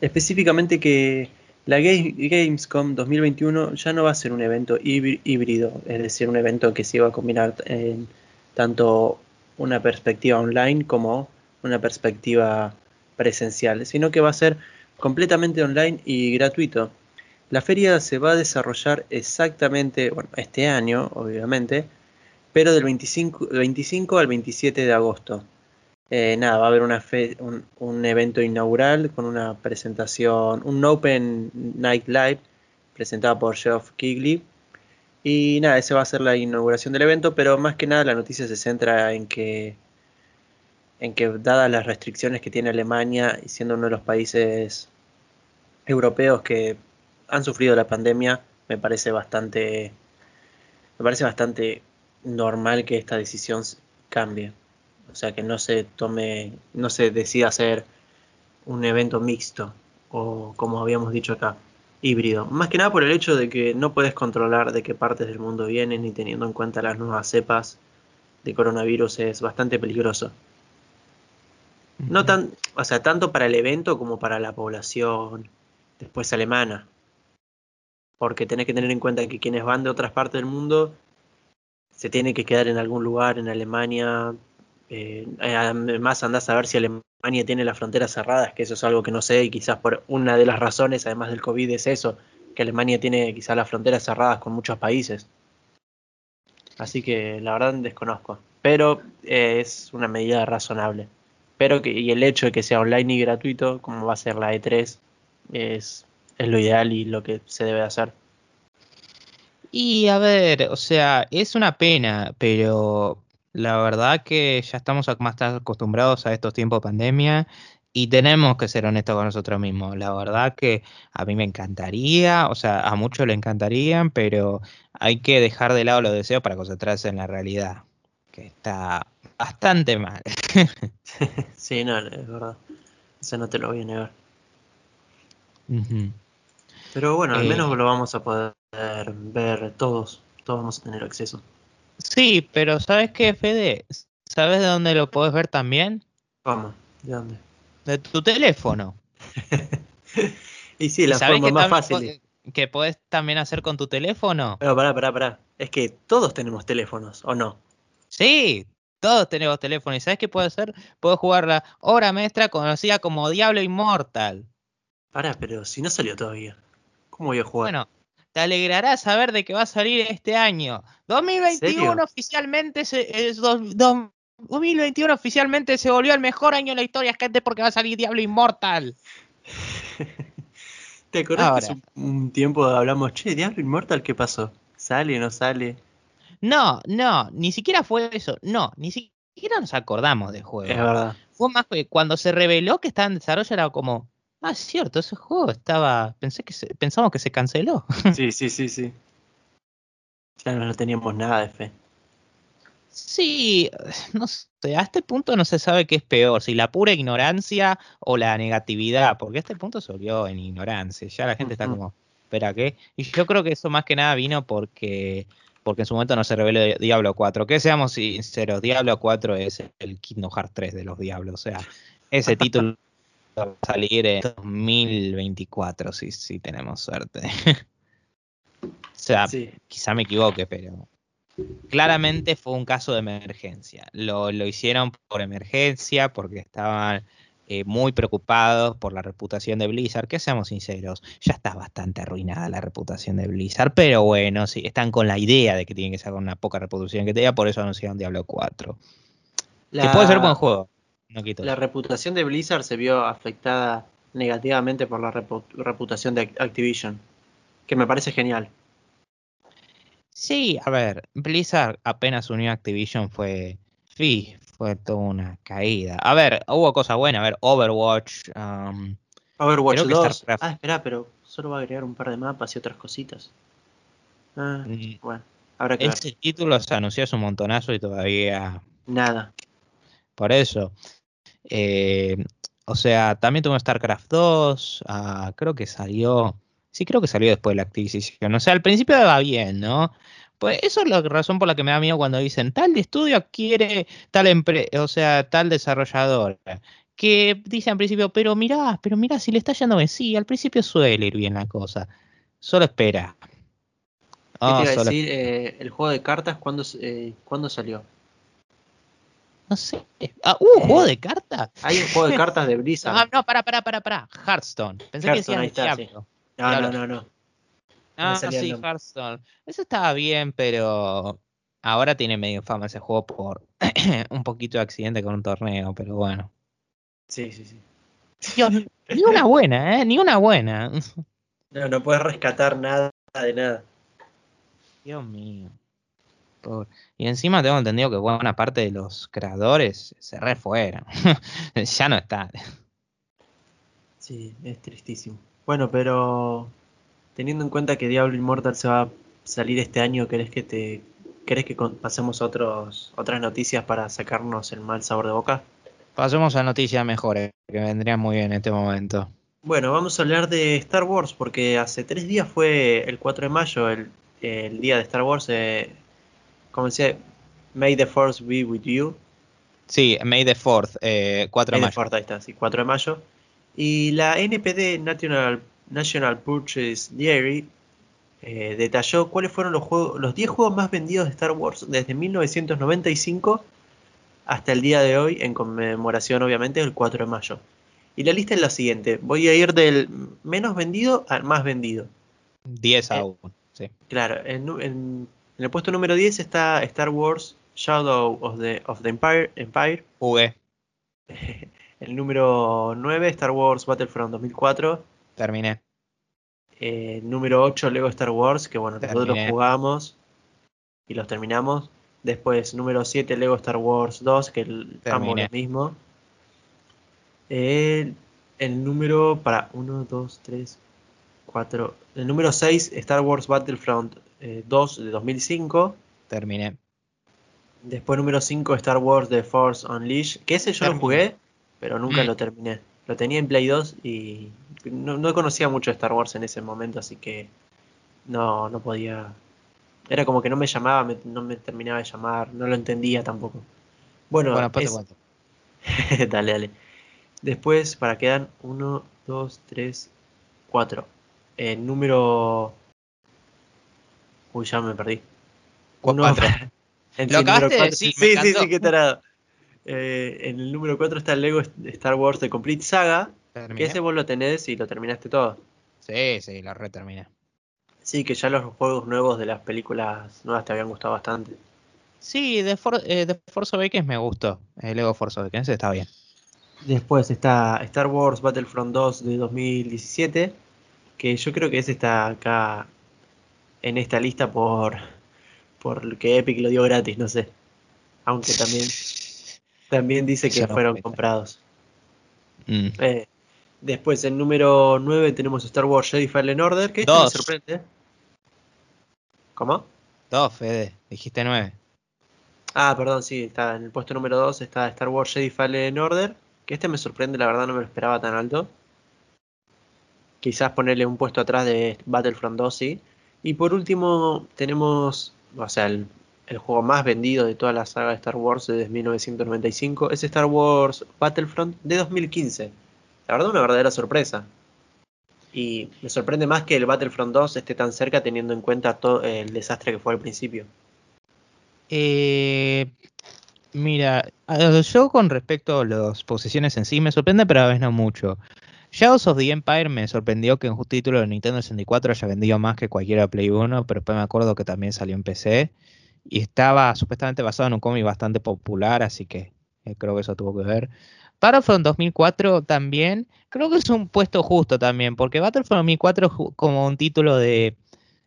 Específicamente que la Ga- Gamescom 2021 ya no va a ser un evento híbri- híbrido, es decir, un evento que se iba a combinar en tanto una perspectiva online como una perspectiva presencial, sino que va a ser completamente online y gratuito. La feria se va a desarrollar exactamente, bueno, este año, obviamente, pero del 25, 25 al 27 de agosto. Eh, nada, va a haber una un, un, evento inaugural con una presentación, un Open Night Live presentado por Geoff Kigley. Y nada, esa va a ser la inauguración del evento, pero más que nada la noticia se centra en que, en que dadas las restricciones que tiene Alemania y siendo uno de los países europeos que han sufrido la pandemia, me parece bastante, me parece bastante normal que esta decisión cambie. O sea, que no se tome, no se decida hacer un evento mixto o como habíamos dicho acá, híbrido. Más que nada por el hecho de que no puedes controlar de qué partes del mundo vienen y teniendo en cuenta las nuevas cepas de coronavirus es bastante peligroso. No tan, o sea, tanto para el evento como para la población después alemana porque tenés que tener en cuenta que quienes van de otras partes del mundo se tienen que quedar en algún lugar en Alemania. Eh, además andás a ver si Alemania tiene las fronteras cerradas, que eso es algo que no sé y quizás por una de las razones, además del COVID, es eso, que Alemania tiene quizás las fronteras cerradas con muchos países. Así que la verdad desconozco, pero eh, es una medida razonable. Pero que, y el hecho de que sea online y gratuito, como va a ser la E3, es es lo ideal y lo que se debe hacer. Y a ver, o sea, es una pena, pero la verdad que ya estamos más acostumbrados a estos tiempos de pandemia y tenemos que ser honestos con nosotros mismos. La verdad que a mí me encantaría, o sea, a muchos le encantarían, pero hay que dejar de lado los deseos para concentrarse en la realidad, que está bastante mal. sí, no, es verdad. Eso no te lo voy a negar. Pero bueno, al menos eh, lo vamos a poder ver todos. Todos vamos a tener acceso. Sí, pero ¿sabes qué, Fede? ¿Sabes de dónde lo puedes ver también? ¿Cómo? ¿De dónde? De tu teléfono. y sí, la forma más fácil. ¿Que puedes también hacer con tu teléfono? Pero pará, pará, pará. Es que todos tenemos teléfonos, ¿o no? Sí, todos tenemos teléfonos. ¿Y sabes qué puedo hacer? Puedo jugar la obra maestra conocida como Diablo Inmortal. Pará, pero si no salió todavía. ¿Cómo voy a jugar? Bueno, te alegrará saber de que va a salir este año. 2021 oficialmente se, es 2021 oficialmente se volvió el mejor año en la historia, gente, porque va a salir Diablo Inmortal. ¿Te acuerdas que hace un tiempo hablamos, che, Diablo Inmortal, ¿qué pasó? ¿Sale o no sale? No, no, ni siquiera fue eso. No, ni siquiera nos acordamos del juego. Es verdad. Fue más que cuando se reveló que estaba en desarrollo era como, Ah, es cierto, ese juego estaba. Pensé que se... pensamos que se canceló. Sí, sí, sí, sí. Ya no teníamos nada de fe. Sí, no sé, a este punto no se sabe qué es peor, si la pura ignorancia o la negatividad, porque a este punto se volvió en ignorancia, ya la gente está como, espera, ¿qué? Y yo creo que eso más que nada vino porque porque en su momento no se reveló Diablo 4, que seamos sinceros, Diablo 4 es el Kingdom Hearts 3 de los Diablos, o sea, ese título va a salir en 2024, si, si tenemos suerte. o sea, quizá me equivoque, pero claramente fue un caso de emergencia. Lo, lo hicieron por emergencia, porque estaban eh, muy preocupados por la reputación de Blizzard, que seamos sinceros, ya está bastante arruinada la reputación de Blizzard, pero bueno, sí, están con la idea de que tienen que sacar una poca reputación que tenga, por eso anunciaron Diablo 4. Que puede ser buen juego la reputación de Blizzard se vio afectada negativamente por la reputación de Activision, que me parece genial. Sí, a ver, Blizzard apenas unió a Activision fue, sí, fue toda una caída. A ver, hubo cosas buenas, a ver, Overwatch. Um, Overwatch 2. Ah, espera, pero solo va a agregar un par de mapas y otras cositas. Ah, mm. bueno, habrá que Ese título se anunció hace un montonazo y todavía... Nada. Por eso. Eh, o sea, también tuvo StarCraft 2, ah, creo que salió, sí creo que salió después de la adquisición. O sea, al principio va bien, ¿no? Pues eso es la razón por la que me da miedo cuando dicen tal estudio adquiere tal empresa, o sea, tal desarrollador. Que dicen al principio, pero mirá, pero mirá, si le está yendo bien, sí, al principio suele ir bien la cosa. Solo espera. ¿Qué te iba a decir? Eh, el juego de cartas, ¿cuándo, eh, ¿cuándo salió? No sé. Ah, ¿Hubo un Eh, juego de cartas? Hay un juego de cartas de Blizzard. Ah, no, para, para, para, para. Hearthstone. Pensé Hearthstone, que decías sí. No, no, Diablo. no, no. Ah, sí. Hearthstone. Eso estaba bien, pero ahora tiene medio fama ese juego por un poquito de accidente con un torneo, pero bueno. Sí, sí, sí. Dios, ni una buena, ¿eh? Ni una buena. No, no puedes rescatar nada de nada. Dios mío. Pobre. Y encima tengo entendido que buena parte de los creadores se refueron. ya no está. Sí, es tristísimo. Bueno, pero teniendo en cuenta que Diablo Immortal se va a salir este año, ¿querés que te querés que pasemos a otros otras noticias para sacarnos el mal sabor de boca? Pasemos a noticias mejores, que vendrían muy bien en este momento. Bueno, vamos a hablar de Star Wars porque hace tres días fue el 4 de mayo, el, el día de Star Wars. Eh, como decía, May the Force be with you. Sí, May the 4th, eh, 4 de May the mayo. Fourth, ahí está, sí, 4 de mayo. Y la NPD National, National Purchase Diary eh, detalló cuáles fueron los, juegos, los 10 juegos más vendidos de Star Wars desde 1995 hasta el día de hoy, en conmemoración obviamente del 4 de mayo. Y la lista es la siguiente, voy a ir del menos vendido al más vendido. 10 Eh, a 1. Sí. Claro, en, en- en el puesto número 10 está Star Wars Shadow of the, of the Empire, Empire. Jugué, El número 9 Star Wars Battlefront 2004. terminé. Eh, número 8, Lego Star Wars, que bueno, nosotros los Terminé. jugamos y los terminamos. Después, número 7, Lego Star Wars 2, que el, ambos Terminé. lo mismo. El, el número, para 1, 2, 3, 4. El número 6, Star Wars Battlefront eh, 2 de 2005. Terminé. Después, número 5, Star Wars The Force Unleashed, que ese yo lo jugué, pero nunca Mm. lo terminé. Lo tenía en Play 2 y no, no conocía mucho Star Wars en ese momento, así que no, no podía. Era como que no me llamaba, me- no me terminaba de llamar, no lo entendía tampoco. Bueno, Bueno, te es- dale, dale. Después, para quedan 1, 2, 3, 4. El número. Uy, ya me perdí. Uno-. En Lo acabaste de decir, Sí, sí, sí, qué tarado. Eh, en el número 4 está el Lego Star Wars The Complete Saga. Que ese vos lo tenés y lo terminaste todo. Sí, sí, lo reterminé. Sí, que ya los juegos nuevos de las películas nuevas te habían gustado bastante. Sí, de, For- eh, de Force Awakens me gustó. El Lego Force Awakens está bien. Después está Star Wars Battlefront 2 de 2017. Que yo creo que ese está acá en esta lista por porque Epic lo dio gratis, no sé. Aunque también, también dice que no fueron comprados. Mm. Eh, después, en número 9 tenemos Star Wars Jedi Fallen Order, que este me sorprende. ¿Cómo? Dos, Fede. Dijiste nueve. Ah, perdón, sí, está en el puesto número 2 está Star Wars Jedi Fallen Order, que este me sorprende, la verdad no me lo esperaba tan alto. Quizás ponerle un puesto atrás de Battlefront 2, sí. Y por último tenemos, o sea, el, juego más vendido de toda la saga de Star Wars desde 1995, es Star Wars Battlefront de 2015. La verdad una verdadera sorpresa. Y me sorprende más que el Battlefront 2 esté tan cerca teniendo en cuenta todo el desastre que fue al principio. Eh, mira, yo con respecto a las posiciones en sí me sorprende, pero a veces no mucho. Shadows of the Empire me sorprendió que un título de Nintendo 64 haya vendido más que cualquiera de Play 1, pero después me acuerdo que también salió en PC y estaba supuestamente basado en un cómic bastante popular, así que eh, creo que eso tuvo que ver. Battlefront 2004 también, creo que es un puesto justo también, porque Battlefront 2004 es ju- como un título de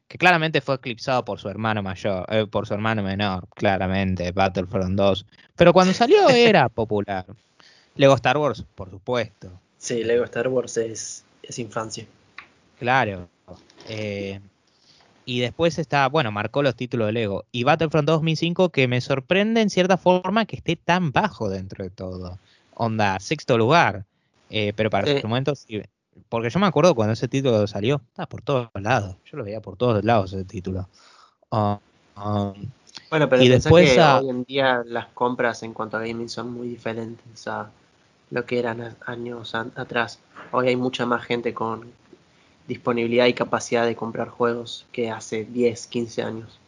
que claramente fue eclipsado por su hermano mayor, eh, por su hermano menor, claramente, Battlefront 2. Pero cuando salió era popular. Lego Star Wars, por supuesto. Sí, Lego Star Wars es, es infancia. Claro. Eh, y después está, bueno, marcó los títulos de Lego. Y Battlefront 2005 que me sorprende en cierta forma que esté tan bajo dentro de todo. Onda, sexto lugar. Eh, pero para Sí. su momento, sí. Porque yo me acuerdo cuando ese título salió, estaba por todos lados. Yo lo veía por todos lados ese título. Ah, ah, Bueno, pero Y después que a- hoy en día las compras en cuanto a gaming son muy diferentes a lo que eran años atrás. Hoy hay mucha más gente con disponibilidad y capacidad de comprar juegos que hace 10, 15 años.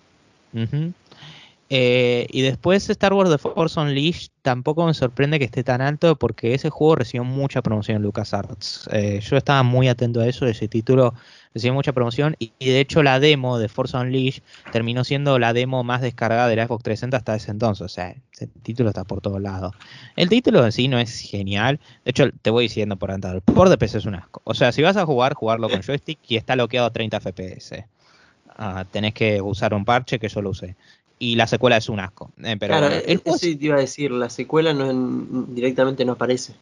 Eh, y después Star Wars The Force Unleashed tampoco me sorprende que esté tan alto porque ese juego recibió mucha promoción en LucasArts. Eh, yo estaba muy atento a eso, ese título recibió mucha promoción y, y, de hecho la demo de Force Unleashed terminó siendo la demo más descargada de la Xbox 360 hasta ese entonces. O sea, ese título está por todos lados. El título en sí no es genial. De hecho, te voy diciendo por antes, el por de PC es un asco. O sea, si vas a jugar, jugarlo con joystick y está bloqueado a 30 FPS. Uh, tenés que usar un parche que yo lo usé y la secuela es un asco. Eh, pero claro, el eso sí te iba a decir, la secuela no, directamente no aparece.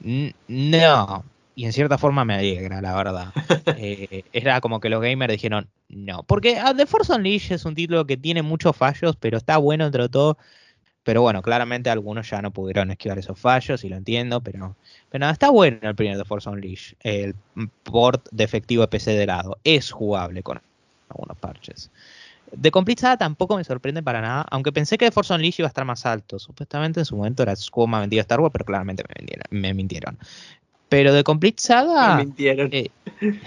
No, y en cierta forma me alegra, la verdad. eh, era como que los gamers dijeron no, porque uh, The Force Unleashed es un título que tiene muchos fallos, pero está bueno entre todo. Pero bueno, claramente algunos ya no pudieron esquivar esos fallos y lo entiendo, pero, pero nada, está bueno el primer The Force Unleashed. El port de efectivo de PC de lado es jugable con algunos parches. De Complete tampoco me sorprende para nada, aunque pensé que The Force Unleashed iba a estar más alto. Supuestamente en su momento era juego más vendido Star Wars, pero claramente me, vendieron, me mintieron. Pero de Complete Saga... Me mintieron. Eh,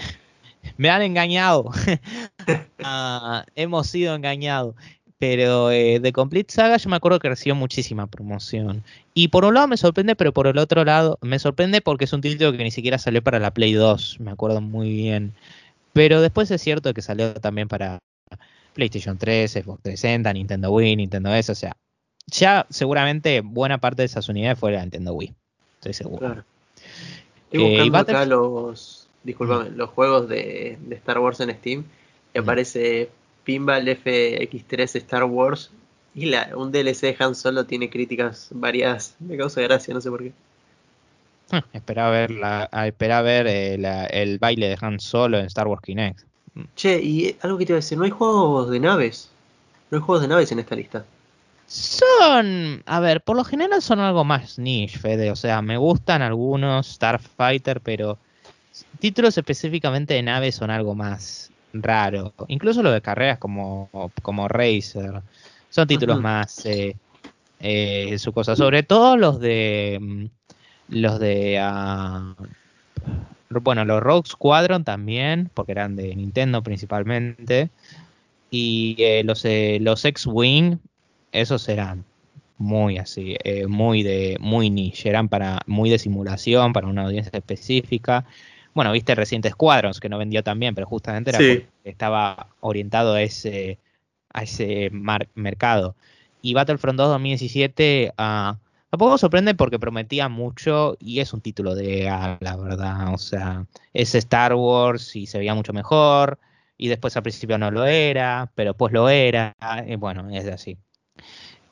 me han engañado. uh, hemos sido engañados. Pero eh, de Complete Saga yo me acuerdo que recibió muchísima promoción. Y por un lado me sorprende, pero por el otro lado me sorprende porque es un título que ni siquiera salió para la Play 2. Me acuerdo muy bien. Pero después es cierto que salió también para PlayStation 3, Xbox 360, Nintendo Wii, Nintendo S, o sea, ya seguramente buena parte de esas unidades fue la Nintendo Wii. Estoy seguro. Claro. Estoy buscando eh, acá los, disculpame, los juegos de, de, Star Wars en Steam. Y aparece Pinball FX3 Star Wars y la, un DLC de Han Solo tiene críticas variadas. Me causa gracia, no sé por qué. espera a ver, la, a, espera a ver eh, la, el baile de Han Solo en Star Wars Kinect. Che, y algo que te iba a decir, no hay juegos de naves. No hay juegos de naves en esta lista. Son, a ver, por lo general son algo más niche, Fede. O sea, me gustan algunos Starfighter, pero títulos específicamente de naves son algo más raro. Incluso los de carreras como, como Racer. Son títulos más eh, eh, su cosa. Sobre todo los de los de uh, bueno, los Rogue Squadron también, porque eran de Nintendo principalmente. Y eh, los, los X-Wing, esos eran muy así, eh, muy de muy niche, eran para muy de simulación, para una audiencia específica. Bueno, viste recientes Squadrons que no vendió tan bien, pero justamente era Sí. estaba orientado a ese a ese mar- mercado. Y Battlefront 2 2017 ah, tampoco sorprende porque prometía mucho y es un título de EA, la verdad. O sea, es Star Wars y se veía mucho mejor. Y después al principio no lo era, pero después lo era. y bueno, es así.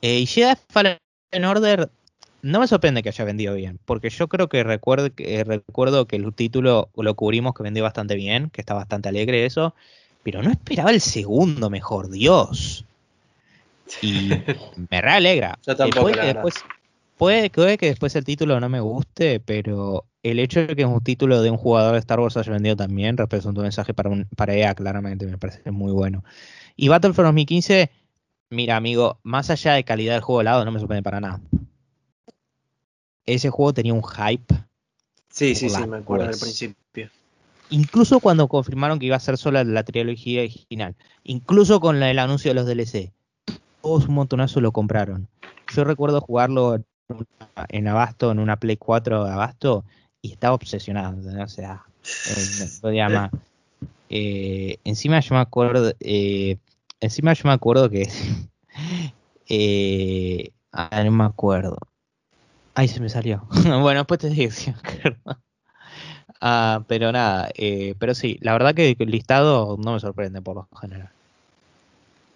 Eh, y Jedi Fallen Order no me sorprende que haya vendido bien, porque yo creo que recuerdo, que eh, recuerdo que el título lo cubrimos que vendió bastante bien, que está bastante alegre eso, pero no esperaba el segundo mejor, Dios. Y me re alegra. Yo tampoco, puede, la que después, puede, puede que después el título no me guste, pero el hecho de que un título de un jugador de Star Wars haya vendido también representa un mensaje para, un, para EA, claramente, me parece muy bueno. Y Battlefront 2015, mira, amigo, más allá de calidad del juego de lado, no me sorprende para nada. Ese juego tenía un hype Sí, sí, sí, me acuerdo del principio. Incluso cuando confirmaron que iba a ser sola la trilogía original. Incluso con la- el anuncio de los DLC. Todos un montonazo lo compraron. Yo recuerdo jugarlo en, Abasto, en una Play 4 de Abasto, y estaba obsesionado. O sea, eh, no podía más. Eh, encima yo me acuerdo. eh, encima yo me acuerdo que. eh, ah, no me acuerdo. Ay, se me salió. bueno, después te digo si. Ah, pero nada, eh, pero sí, la verdad que el listado no me sorprende por lo general.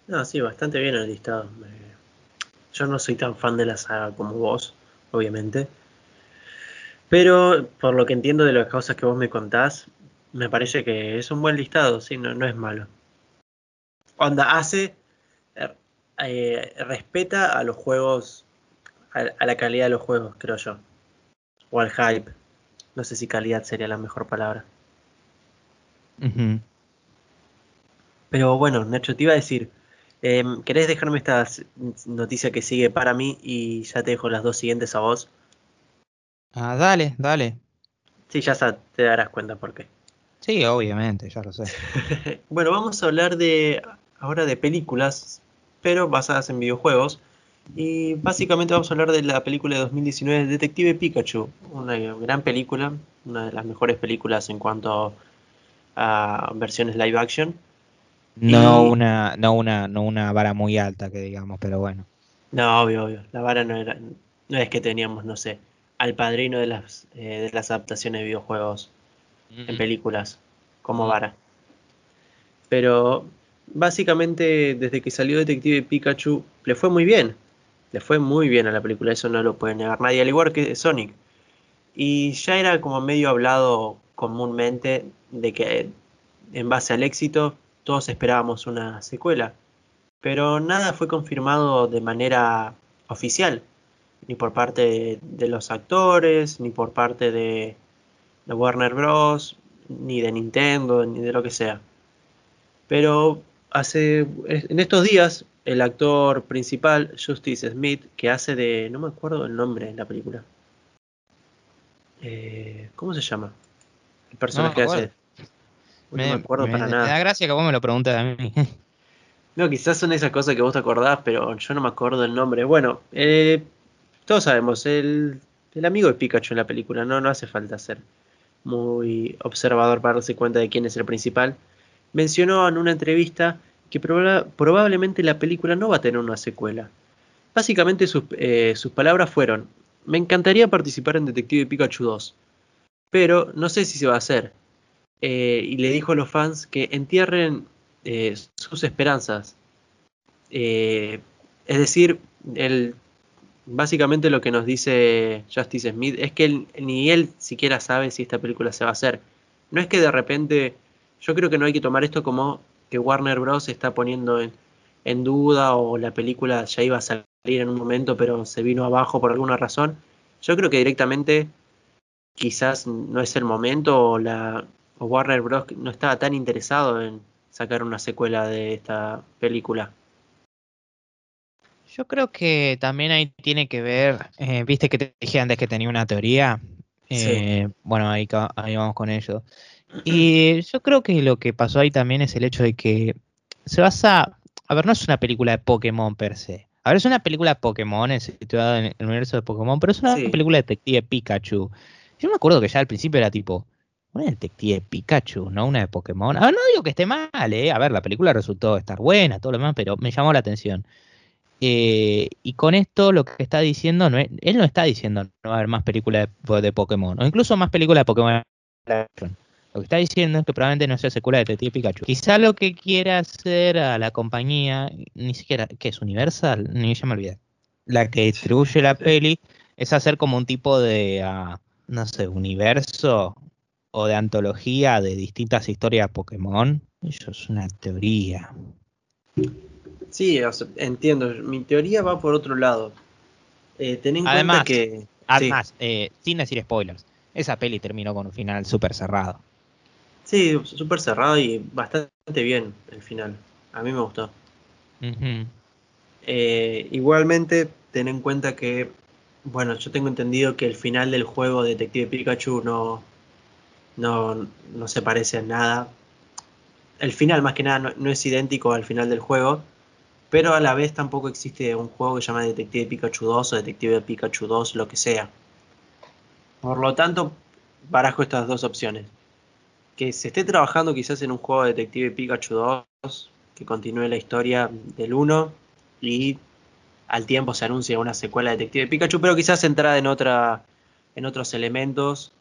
No, sí, bastante bien el listado. Me- Yo no soy tan fan de la saga como vos, obviamente. Pero por lo que entiendo de las cosas que vos me contás, me parece que es un buen listado, sí, no, no es malo. Onda, hace, eh, eh, respeta a los juegos, a, a la calidad de los juegos, creo yo. O al hype. No sé si calidad sería la mejor palabra. Pero bueno, Nacho, te iba a decir, em, ¿querés dejarme esta noticia que sigue para mí y ya te dejo las dos siguientes a vos? Ah, dale, dale. Sí, ya te darás cuenta por qué. Sí, obviamente, ya lo sé. Bueno, vamos a hablar de ahora de películas pero basadas en videojuegos. Y básicamente vamos a hablar de la película de 2019 Detective Pikachu, una gran película, una de las mejores películas en cuanto a versiones live action. No una, no una, no una vara muy alta que digamos, pero bueno. No, obvio, obvio. La vara no era, no es que teníamos, no sé, al padrino de las, eh, de las adaptaciones de videojuegos en películas, como vara. Pero básicamente desde que salió Detective Pikachu le fue muy bien. Le fue muy bien a la película, eso no lo puede negar nadie, al igual que Sonic. Y ya era como medio hablado comúnmente de que en base al éxito todos esperábamos una secuela. Pero nada fue confirmado de manera oficial, ni por parte de, los actores, ni por parte de, Warner Bros., ni de Nintendo, ni de lo que sea. Pero hace en estos días el actor principal, Justice Smith, que hace de. no me acuerdo el nombre en la película. Eh, ¿Cómo se llama? El personaje que hace. no me acuerdo para nada. Me da gracia que vos me lo preguntes a mí. no, quizás son esas cosas que vos te acordás, pero yo no me acuerdo el nombre. Bueno, eh, todos sabemos, el, el, amigo de Pikachu en la película, no, no hace falta ser muy observador para darse cuenta de quién es el principal. Mencionó en una entrevista que probablemente la película no va a tener una secuela. Básicamente eh, sus, palabras fueron, me encantaría participar en Detective Pikachu 2, pero no sé si se va a hacer. Eh, y le dijo a los fans que entierren eh, sus esperanzas. es decir, el, básicamente lo que nos dice Justice Smith es que ni él siquiera sabe si esta película se va a hacer. No es que de repente, yo creo que no hay que tomar esto como que Warner Bros. está poniendo en, duda o la película ya iba a salir en un momento pero se vino abajo por alguna razón. Yo creo que directamente quizás no es el momento o, la, Warner Bros. no estaba tan interesado en sacar una secuela de esta película. Yo creo que también ahí tiene que ver, eh, viste que te dije antes que tenía una teoría. Eh, bueno, ahí, ahí vamos con ello. Y yo creo que lo que pasó ahí también es el hecho de que se basa. A ver, no es una película de Pokémon per se. A ver, es una película de Pokémon situada en el universo de Pokémon, pero es una película de detective Pikachu. Yo me acuerdo que ya al principio era tipo, una detective Pikachu, no una de Pokémon. A ver, no digo que esté mal, ¿eh? A ver, la película resultó estar buena, todo lo demás, pero me llamó la atención. Eh, y con esto lo que está diciendo, no él no está diciendo no va a haber más películas de, de Pokémon, o incluso más películas de Pokémon. Lo que está diciendo es que probablemente no sea secuela de Detective Pikachu. Quizá lo que quiera hacer a la compañía, ni siquiera, que es Universal, ni ya me olvidé. La que distribuye la peli es hacer como un tipo de, ah, no sé, universo o de antología de distintas historias Pokémon. Eso es una teoría. Sí, entiendo. Mi teoría va por otro lado. Eh, ten en además, cuenta que. Además, eh, sin decir spoilers, esa peli terminó con un final súper cerrado. Sí, súper cerrado y bastante bien el final. A mí me gustó. Eh, igualmente, ten en cuenta que, bueno, yo tengo entendido que el final del juego Detective Pikachu no, no, no se parece a nada. El final, más que nada, no, es idéntico al final del juego, pero a la vez tampoco existe un juego que se llama Detective Pikachu 2 o Detective Pikachu 2, lo que sea. Por lo tanto, barajo estas dos opciones que se esté trabajando quizás en un juego de Detective Pikachu 2 que continúe la historia del 1 y al tiempo se anuncia una secuela de Detective Pikachu, pero quizás centrada en otra en otros elementos,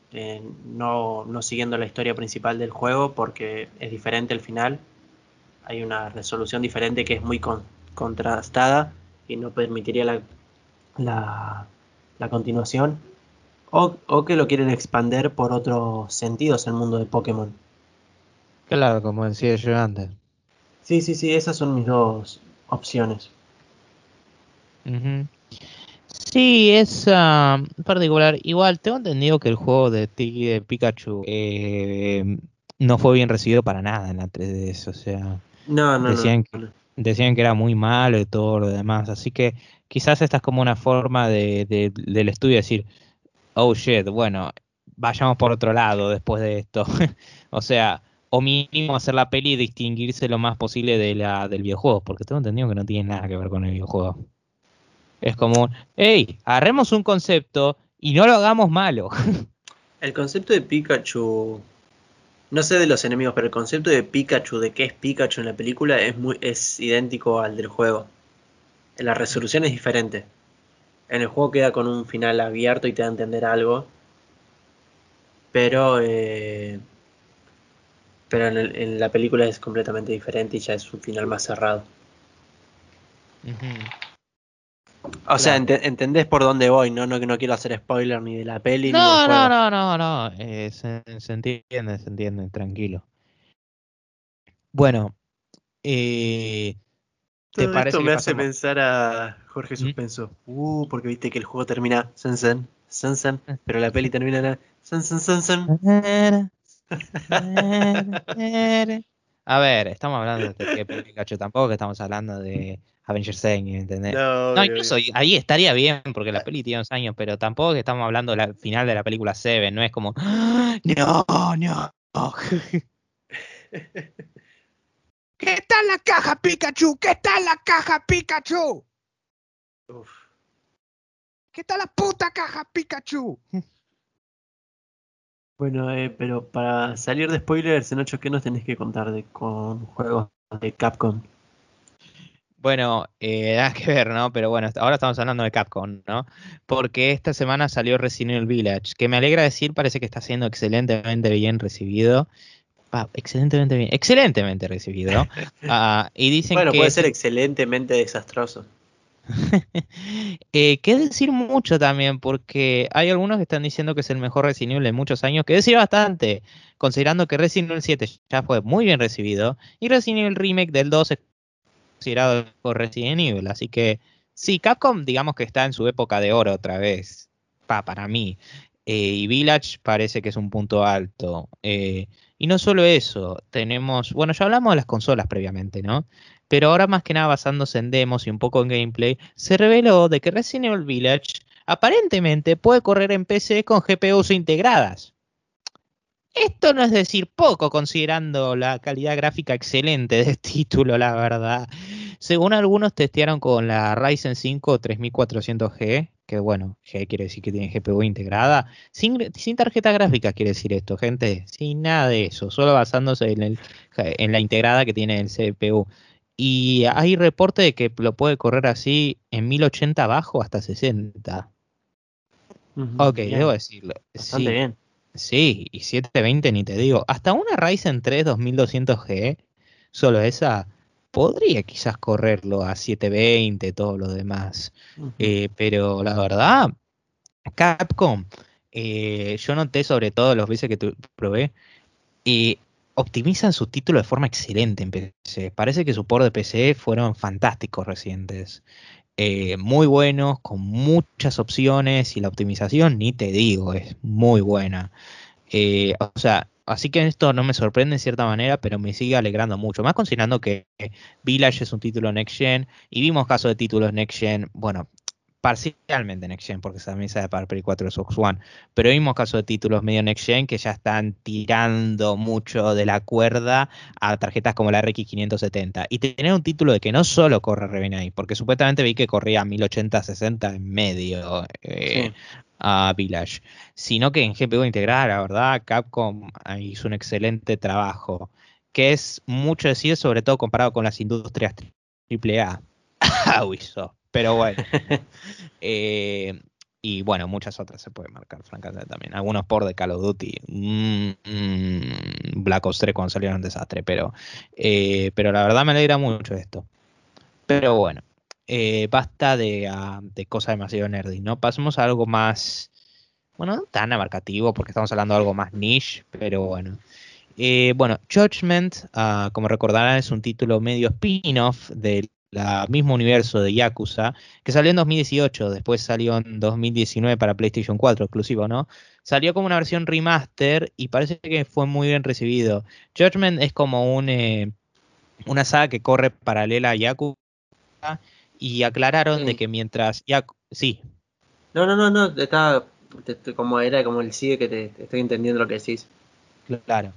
no, no, siguiendo la historia principal del juego porque es diferente el final. Hay una resolución diferente que es muy contrastada y no permitiría la, la, la continuación. O, que lo quieren expander por otros sentidos el mundo de Pokémon. Claro, como decía yo antes. Sí, sí, sí, esas son mis dos opciones. Sí, es ah, particular. Igual, tengo entendido que el juego de, de Pikachu eh, no fue bien recibido para nada en la 3DS. O sea, no, no, decían, Que, decían que era muy malo y todo lo demás. Así que quizás esta es como una forma de, del estudio de decir, oh shit, bueno, vayamos por otro lado después de esto. o sea, o mínimo hacer la peli y distinguirse lo más posible de la, del videojuego, porque tengo entendido que no tiene nada que ver con el videojuego. Es como, hey, agarremos un concepto y no lo hagamos malo. El concepto de Pikachu, no sé de los enemigos, pero el concepto de Pikachu, de qué es Pikachu en la película, es, muy, es idéntico al del juego. La resolución es diferente. En el juego queda con un final abierto y te da a entender algo. Pero, eh, pero en, la película es completamente diferente y ya es un final más cerrado. O sea, entendés por dónde voy, ¿no? ¿no? No quiero hacer spoiler ni de la peli no, ni del juego. No, no, no, no. Eh, se, entiende, se entiende, tranquilo. Bueno, eh, ¿te parece esto me hace pensar a Jorge ¿Mm? Suspenso. Uh, porque viste que el juego termina Sensen, Sensen, pero la peli termina en Sensen, Sensen. A ver, estamos hablando de Pikachu, tampoco que estamos hablando de Avengers Endgame, ¿entendés? No, incluso ahí estaría bien, porque la peli tiene unos años, pero tampoco que estamos hablando del final de la película Seven, no es como, no, no. ¿Qué está en la caja, Pikachu? ¿Qué está en la caja, Pikachu? Uf. ¿Qué está la puta caja, Pikachu? Bueno, eh, pero para salir de spoilers, en 8 ¿qué nos tenés que contar de con juegos de Capcom? Bueno, eh, nada que ver, ¿no? Pero bueno, ahora estamos hablando de Capcom, ¿no? Porque esta semana salió Resident Evil Village, que me alegra decir, parece que está siendo excelentemente bien recibido. excelentemente bien, excelentemente recibido. Ah, y dicen bueno, que puede ser excelentemente desastroso. eh, que decir mucho también, porque hay algunos que están diciendo que es el mejor Resident Evil de muchos años, que decir bastante, considerando que Resident Evil 7 ya fue muy bien recibido, y Resident Evil Remake del 2 es considerado por Resident Evil, así que sí, Capcom digamos que está en su época de oro otra vez, pa, para mí, eh, y Village parece que es un punto alto. Eh, y no solo eso, tenemos, bueno, ya hablamos de las consolas previamente, ¿no? Pero ahora más que nada basándose en demos y un poco en gameplay, se reveló de que Resident Evil Village aparentemente puede correr en PC con GPUs integradas. Esto no es decir poco considerando la calidad gráfica excelente del título, la verdad. Según algunos testearon con la Ryzen 5 3400G, que bueno, G quiere decir que tiene GPU integrada, sin, sin, tarjeta gráfica quiere decir esto, gente, sin nada de eso, solo basándose en, el, en la integrada que tiene el CPU. Y hay reporte de que lo puede correr así en 1080 bajo hasta 60. ok, debo decirlo. Bastante sí, bien. Sí, y 720 ni te digo. Hasta una Ryzen 3 2200G, solo esa, podría quizás correrlo a 720, todo lo demás. Eh, pero la verdad, Capcom, eh, yo noté sobre todo los veces que probé, y optimizan sus títulos de forma excelente en PC. Parece que su por de PC fueron fantásticos recientes. Eh, muy buenos, con muchas opciones y la optimización, ni te digo, es muy buena. Eh, o sea, así que esto no me sorprende en cierta manera, pero me sigue alegrando mucho. Más considerando que Village es un título Next Gen y vimos casos de títulos Next Gen, bueno, parcialmente Next Gen, porque también sale para Play 4 y Xbox One, pero vimos casos de títulos medio Next Gen que ya están tirando mucho de la cuerda a tarjetas como la RX 570. Y tener un título de que no solo corre Revenai, porque supuestamente vi que corría 1080-60 en medio eh, a Village, sino que en GPU integral, la verdad, Capcom hizo un excelente trabajo, que es mucho decir, sobre todo comparado con las industrias AAA. Ubisoft pero bueno. Eh, y bueno, muchas otras se pueden marcar, francamente también. Algunos por de Call of Duty. Mm, mm, Black Ops 3 cuando salieron un desastre, pero, eh, pero la verdad me alegra mucho esto. Pero bueno, eh, basta de, ah, de cosas demasiado nerdy, ¿no? Pasemos a algo más, bueno, no tan abarcativo, porque estamos hablando de algo más niche, pero bueno. bueno, Judgment, ah, como recordarán, es un título medio spin-off del la mismo universo de Yakuza, que salió en 2018, después salió en 2019 para PlayStation 4 exclusivo, ¿no? Salió como una versión remaster y parece que fue muy bien recibido. Judgment es como un, eh, una saga que corre paralela a Yakuza y aclararon de que mientras Yakuza... Sí. No, no, no, no, está como era como el sigue que te, estoy entendiendo lo que decís. Claro.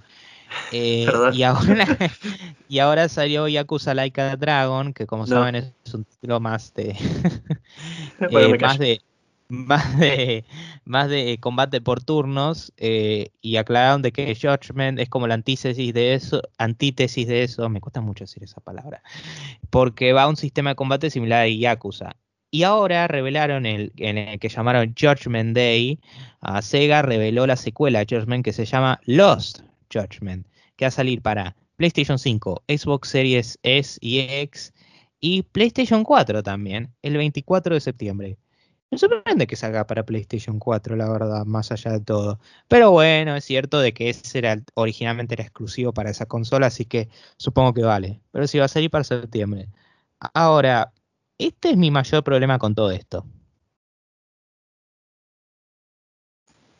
Eh, y, ahora, y ahora salió Yakuza Laika Dragon, que como No. saben es un título más de, eh, más de más de más de combate por turnos eh, y aclararon de que Judgment es como la antítesis de eso, antítesis de eso, me cuesta mucho decir esa palabra, porque va a un sistema de combate similar a Yakuza. Y ahora revelaron el, en el que llamaron Judgment Day, a Sega reveló la secuela Judgment que se llama Lost Judgment, que va a salir para PlayStation 5, Xbox Series S y X y PlayStation 4 también, el 24 de septiembre. Me sorprende que salga para PlayStation 4, la verdad, más allá de todo. Pero bueno, es cierto de que ese era originalmente era exclusivo para esa consola, así que supongo que vale. Pero sí va a salir para septiembre. Ahora, este es mi mayor problema con todo esto.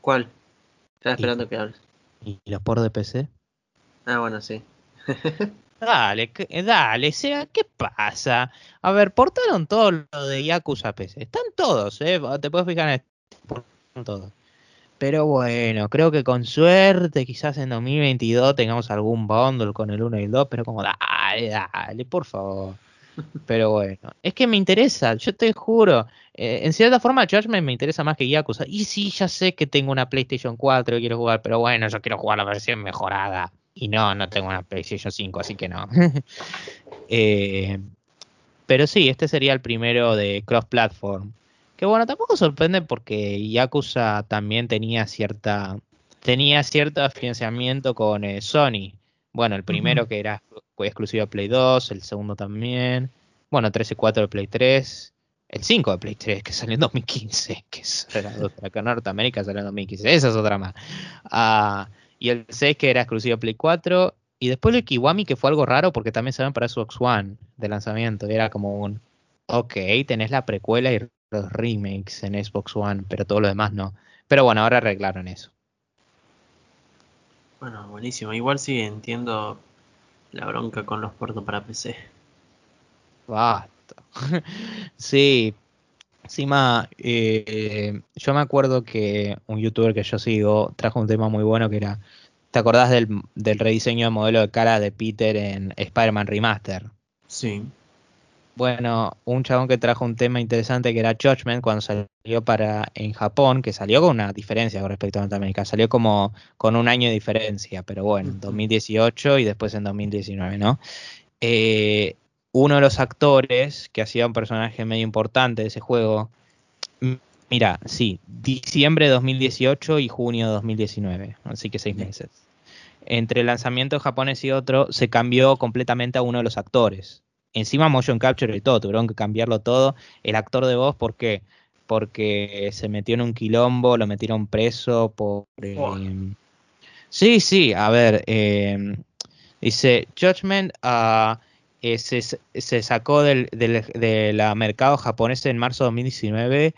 ¿Cuál? Estaba esperando que hables. ¿Y los por de PC? Ah, bueno, sí. Dale, que- dale, sea, ¿qué pasa? A ver, portaron todo lo de Yakuza a PC. Están todos, ¿eh? Te puedes fijar en esto. Portaron todo. Pero bueno, creo que con suerte, quizás en 2022 tengamos algún bundle con el 1 y el 2, pero como dale, dale, por favor. Pero bueno, es que me interesa, yo te juro. eh, en cierta forma, Judgment me interesa más que Yakuza. Y sí, ya sé que tengo una PlayStation 4 y quiero jugar, pero bueno, yo quiero jugar la versión mejorada. Y no, no tengo una PlayStation 5, así que no. Eh, pero sí, este sería el primero de cross-platform. Que bueno, tampoco sorprende porque Yakuza también tenía cierta tenía cierto financiamiento con eh, Sony. Bueno, el primero que era fue exclusivo de Play 2, el segundo también. Bueno, 3 y 4 de Play 3. El 5 de Play 3, que salió en 2015. Que es otra. En Norteamérica salió en 2015. Esa es otra más. Ah, y el 6 que era exclusivo de Play 4. Y después el Kiwami, que fue algo raro porque también se para Xbox One de lanzamiento. Y era como un. Ok, tenés la precuela y los remakes en Xbox One, pero todo lo demás no. Pero bueno, ahora arreglaron eso. Bueno, buenísimo. Igual sí entiendo la bronca con los puertos para PC. Basta. sí. Encima, eh, yo me acuerdo que un youtuber que yo sigo trajo un tema muy bueno que era. ¿Te acordás del, del rediseño de modelo de cara de Peter en Spider-Man Remaster? Sí. Bueno, un chabón que trajo un tema interesante que era Judgment cuando salió para en Japón, que salió con una diferencia con respecto a Norteamérica, salió como con un año de diferencia, pero bueno, en Ujú. 2018 y después en 2019, ¿no? Eh, uno de los actores que hacía un personaje medio importante de ese juego, mira, sí, diciembre de 2018 y junio de 2019, así que seis meses. Entre el lanzamiento japonés y otro, se cambió completamente a uno de los actores encima motion capture y todo, tuvieron que cambiarlo todo. El actor de voz, ¿por qué? Porque se metió en un quilombo, lo metieron preso por... eh. Sí, sí, a ver, eh, dice, Judgment eh, se, se sacó del, del, del mercado japonés en marzo de 2019,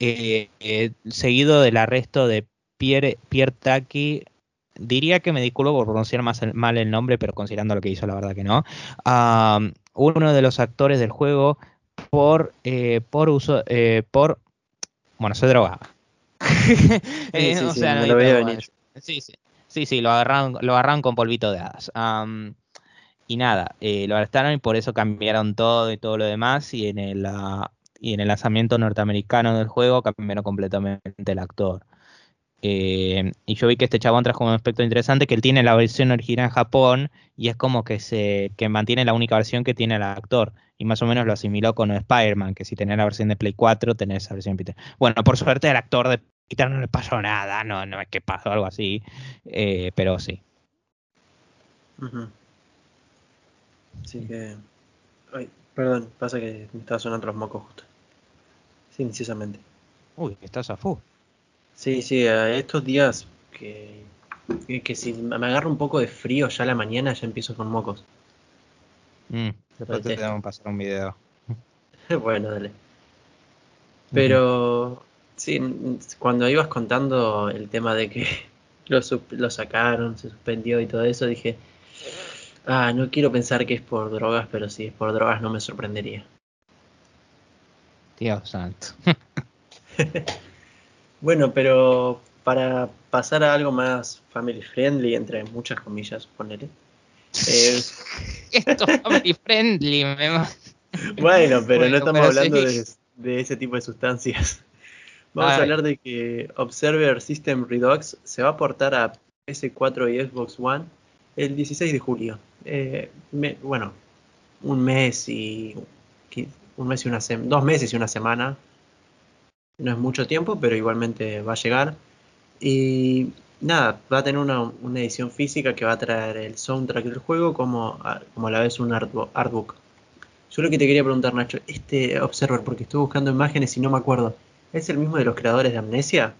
eh, seguido del arresto de Pierre, Pierre Taki. Diría que me disculpo por pronunciar más el- mal el nombre, pero considerando lo que hizo, la verdad que no. Uno de los actores del juego por, eh, por uso, eh, por, bueno, se drogaba. Eh, sí, sí. Sí, lo agarraron, lo agarraron con polvito de hadas. Am, y nada, eh, lo arrestaron y por eso cambiaron todo y todo lo demás. Y en el, ah, y en el lanzamiento norteamericano del juego cambiaron completamente el actor. Eh, y yo vi que este chabón trajo un aspecto interesante que él tiene la versión original en Japón y es como que se que mantiene la única versión que tiene el actor y más o menos lo asimiló con Spider-Man, que si tenés la versión de Play 4 tenés esa versión de Peter. Bueno, por suerte al actor de Peter no le pasó nada, no, no es que pasó algo así, eh, pero sí. Ujú. Así que. Ay, perdón, pasa que me estaba sonando los mocos justo. Silenciosamente. Uy, estás a full. Sí, sí, a estos días que, que, que si me agarra un poco de frío ya a la mañana ya empiezo con mocos. Mm, después te que pasar un video. Bueno, dale. Pero sí, cuando ibas contando el tema de que lo, lo sacaron, se suspendió y todo eso, dije, ah, no quiero pensar que es por drogas, pero si es por drogas no me sorprendería. Dios santo. Bueno, pero para pasar a algo más family friendly, entre muchas comillas, ponele. Eh, Esto es family friendly, me bueno, pero Bueno, no estamos pero hablando sí. de, de ese tipo de sustancias. Vamos a hablar de que Observer System Redux se va a portar a PS4 y Xbox One el 16 de julio. Eh, me- bueno, un mes y un mes y una dos meses y una semana. No es mucho tiempo, pero igualmente va a llegar. Y nada, va a tener una, una edición física que va a traer el soundtrack del juego como a, como a la vez un artbo- artbook. Yo lo que te quería preguntar, Nacho, este Observer, porque estuve buscando imágenes y no me acuerdo, ¿es el mismo de los creadores de Amnesia?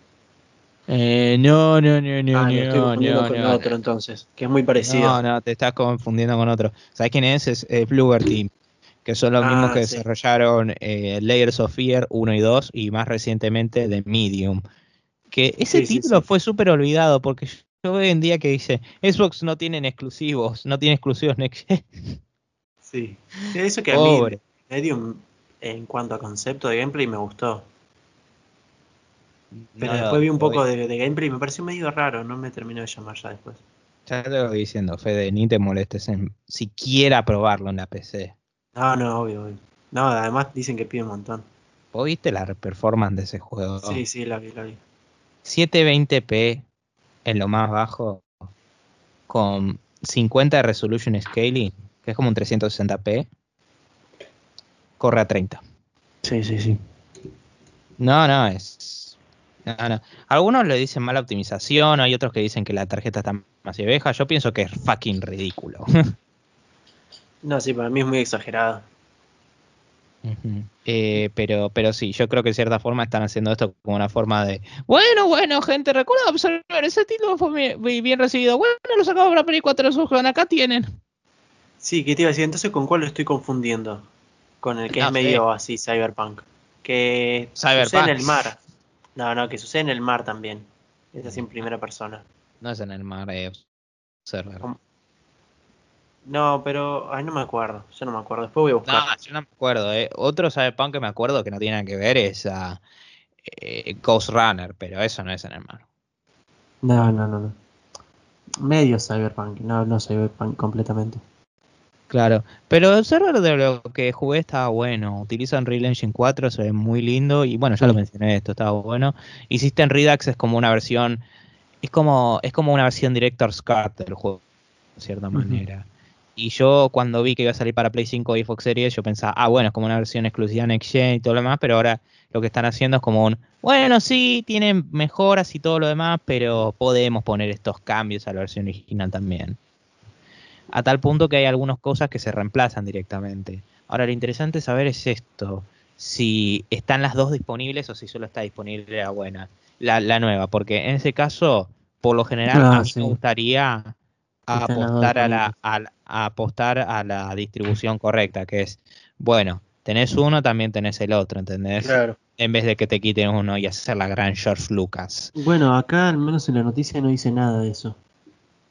Eh, no, no, no, no, ah, lo estoy no, confundiendo no, con no, otro entonces, que es muy parecido. No, no, te estás confundiendo con otro. ¿Sabes quién es? Es Bluebird Team, que son los Ah, mismos que sí. desarrollaron eh, Layers of Fear 1 y 2 y más recientemente The Medium. Que ese Sí, título sí. fue súper olvidado porque yo veo en día que dice Xbox no tienen exclusivos, no tiene exclusivos Next. Sí. Eso que a Pobre. mí, Medium, en cuanto a concepto de gameplay, me gustó. Pero No, después vi un poco de gameplay y me pareció medio raro, no me terminó de llamar ya después. Ya te lo voy diciendo, Fede, ni te molestes en siquiera probarlo en la PC. No, no, obvio, obvio. No, además dicen que pide un montón. ¿Vos viste la performance de ese juego? Sí, sí, la vi, la vi. 720p en lo más bajo con 50 de resolution scaling, que es como un 360p, corre a 30. Sí, sí, sí. No, no, es... No, no. Algunos le dicen mala optimización, hay otros que dicen que la tarjeta está más vieja. Yo pienso que es fucking ridículo. No, sí, para mí es muy exagerado. Eh, pero, pero sí, yo creo que de cierta forma están haciendo esto como una forma de. Bueno, bueno, gente, recuerda observar, ese título fue muy bien recibido. Bueno, lo sacamos para Play 4 Surgeon, acá tienen. Sí, que te iba a decir, entonces ¿con cuál lo estoy confundiendo? Con el que No es medio así, cyberpunk. Que sucede en el mar. No, no, que sucede en el mar también. Es así en primera persona. No es en el mar, eh, Observer. ¿Cómo? No, pero, ay, no me acuerdo. Yo no me acuerdo. Después voy a buscar. No, yo no me acuerdo. Eh. Otro Cyberpunk que me acuerdo que no tiene nada que ver es a eh, Ghost Runner, pero eso no es en el mar. No, no, no, no. Medio cyberpunk, no, no cyberpunk completamente. Claro, pero el server de lo que jugué estaba bueno. Utiliza Unreal Engine 4, se ve muy lindo. Y bueno, ya lo mencioné esto, estaba bueno. Y System Redux es como una versión. Es como, es como una versión Director's Cut del juego, de cierta manera. Y yo cuando vi que iba a salir para Play 5 y Xbox Series, yo pensaba, ah, bueno, es como una versión exclusiva Next Gen y todo lo demás, pero ahora lo que están haciendo es como un, bueno, sí, tienen mejoras y todo lo demás, pero podemos poner estos cambios a la versión original también. A tal punto que hay algunas cosas que se reemplazan directamente. Ahora, lo interesante saber es esto, si están las dos disponibles o si solo está disponible la buena, la, la nueva, porque en ese caso, por lo general, Ah, a mí sí. me gustaría apostar a la, disponibles. a, la- a apostar a la distribución correcta, que es, bueno, tenés uno, también tenés el otro, ¿entendés? Claro. En vez de que te quiten uno y hacer la gran George Lucas. Bueno, acá al menos en la noticia no dice nada de eso.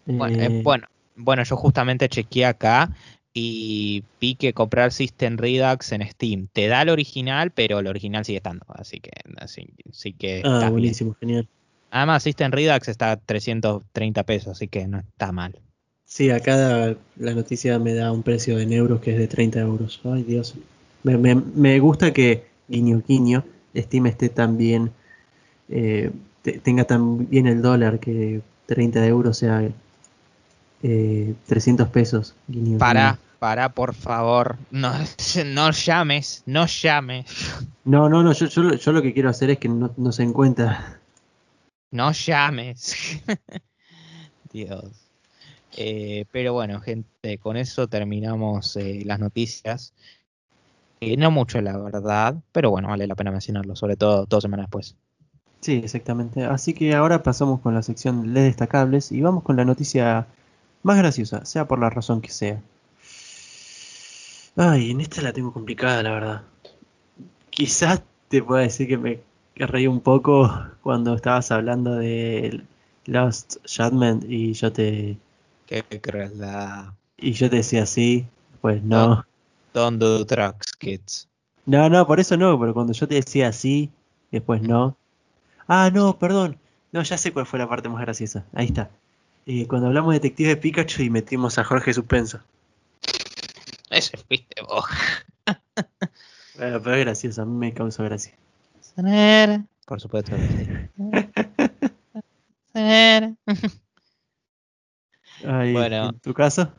Bueno, Eh, eh, bueno, bueno, yo justamente chequeé acá y vi que comprar System Redux en Steam te da el original, pero el original sigue estando, así que así, así que Ah, bien. buenísimo, genial. Además, System Redux está a 330 pesos, así que no está mal. Sí, acá da- la noticia me da un precio en euros que es de 30 euros. Ay, Dios. Me, me- me gusta que guiño guiño Steam esté tan bien, eh, te- tenga tan bien el dólar que 30 euros sea eh, 300 pesos. Guiño, Para, guiño. para, por favor, no, no llames, no llames, No, no, no, yo, yo, lo- yo lo que quiero hacer es que no, no se encuentra. no llames. Dios. Eh, pero bueno, gente, con eso terminamos eh, las noticias. Eh, no mucho, la verdad, pero bueno, vale la pena mencionarlo, sobre todo dos semanas después. Sí, exactamente. Así que ahora pasamos con la sección de destacables y vamos con la noticia más graciosa, sea por la razón que sea. Ay, en esta la tengo complicada, la verdad. Quizás te pueda decir que me reí un poco cuando estabas hablando de Lost Judgment y yo te Qué crueldad. y yo te decía sí, pues no. Don't do drugs, kids. No, no, por eso no, pero cuando yo te decía sí, después no. Ah, no, perdón. No, ya sé cuál fue la parte más graciosa. Ahí está. Eh, cuando hablamos de Detective Pikachu y metimos a Jorge Suspenso. Ese fuiste vos. Bueno, pero es gracioso, a mí me causó gracia. Por supuesto. Ay, Bueno. ¿En tu caso?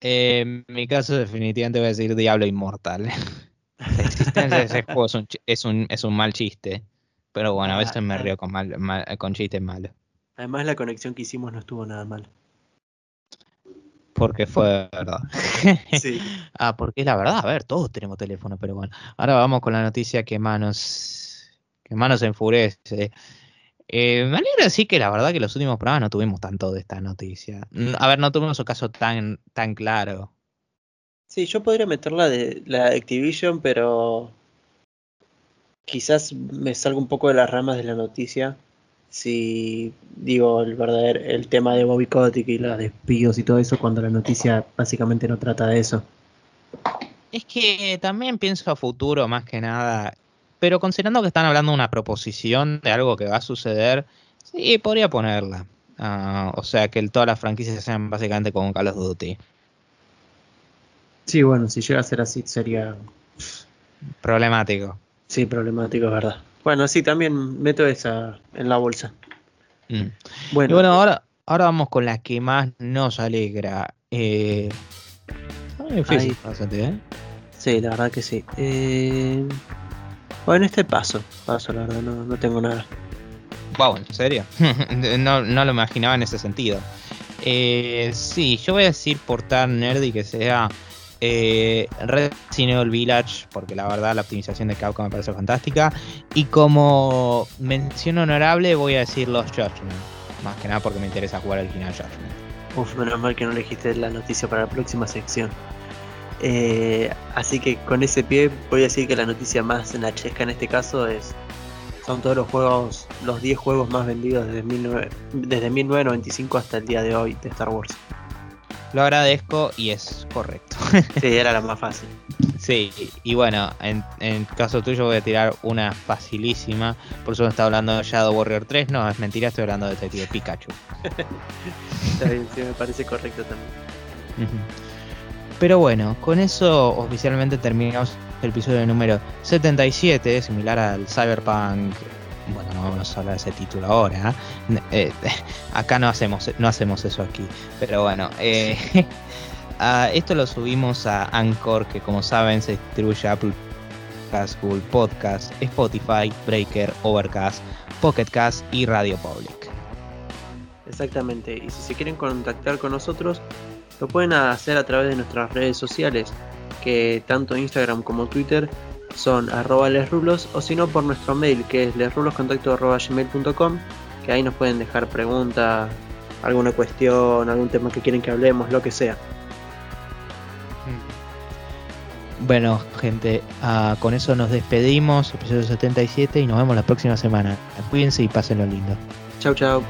Eh, en mi caso, definitivamente voy a decir Diablo Inmortal. La existencia de ese juego es un, es un, es un mal chiste. Pero bueno, a veces me Ah, río con, mal, mal- con chistes malos. Además, la conexión que hicimos no estuvo nada mal. Porque fue verdad. Sí. ah, porque es la verdad. A ver, todos tenemos teléfono, pero bueno. Ahora vamos con la noticia que más nos, que más nos enfurece. Eh, me alegra decir que la verdad que los últimos programas no tuvimos tanto de esta noticia. A ver, no tuvimos un caso tan, tan claro. Sí, yo podría meterla de la Activision, pero quizás me salga un poco de las ramas de la noticia. Si digo el verdadero, el tema de Bobby Kotick y los despidos y todo eso, cuando la noticia básicamente no trata de eso. Es que también pienso a futuro más que nada, pero considerando que están hablando de una proposición de algo que va a suceder, sí, podría ponerla. Ah, o sea, que el- todas las franquicias sean básicamente como Call of Duty. Sí, bueno, si llega a ser así sería, Problemático. sí, problemático, es verdad. Bueno, sí, también meto esa en la bolsa. Mm. Y Bueno, bueno, ahora, ahora vamos con la que más nos alegra. Eh, difícil, Ahí. ¿eh? sí, la verdad que sí. Eh, bueno, este paso, paso, la verdad, no, no tengo nada. Wow, ¿en serio? no, no lo imaginaba en ese sentido. Eh, sí, yo voy a decir por tan nerdy que sea eh, Resident Evil Village, porque la verdad la optimización de Capcom me parece fantástica. Y como mención honorable voy a decir Los Judgment. Más que nada porque me interesa jugar al final Judgment. Uf, menos mal que no elegiste la noticia para la próxima sección. Eh, así que con ese pie voy a decir que la noticia más nachesca en este caso es son todos los juegos, los 10 juegos más vendidos desde, 19 desde 1995 hasta el día de hoy de Star Wars. Lo agradezco y es correcto. Sí, era la más fácil. Sí, y bueno, en, en caso tuyo voy a tirar una facilísima. Por eso me está hablando de Shadow Warrior 3. No, es mentira, estoy hablando de Detective Pikachu. Está bien, sí, me parece correcto también. Ujú. Pero bueno, con eso oficialmente terminamos el episodio número 77, similar al Cyberpunk. Bueno, no vamos a hablar de ese título ahora. ¿eh? Eh, acá no hacemos, no hacemos eso aquí. Pero bueno, eh, esto lo subimos a Anchor, que como saben se distribuye a Apple Podcast, Google Podcast, Spotify, Breaker, Overcast, Pocket Cast y Radio Public. Exactamente. Y si se quieren contactar con nosotros, lo pueden hacer a través de nuestras redes sociales, que tanto Instagram como Twitter son arroba lesrulos, o si no por nuestro mail, que es lesruloscontacto.gmail.com, que ahí nos pueden dejar preguntas, alguna cuestión, algún tema que quieren que hablemos, lo que sea. Bueno, gente, ah, con eso nos despedimos, episodio 77, y nos vemos la próxima semana. Cuídense y pásenlo lindo. Chau, chau.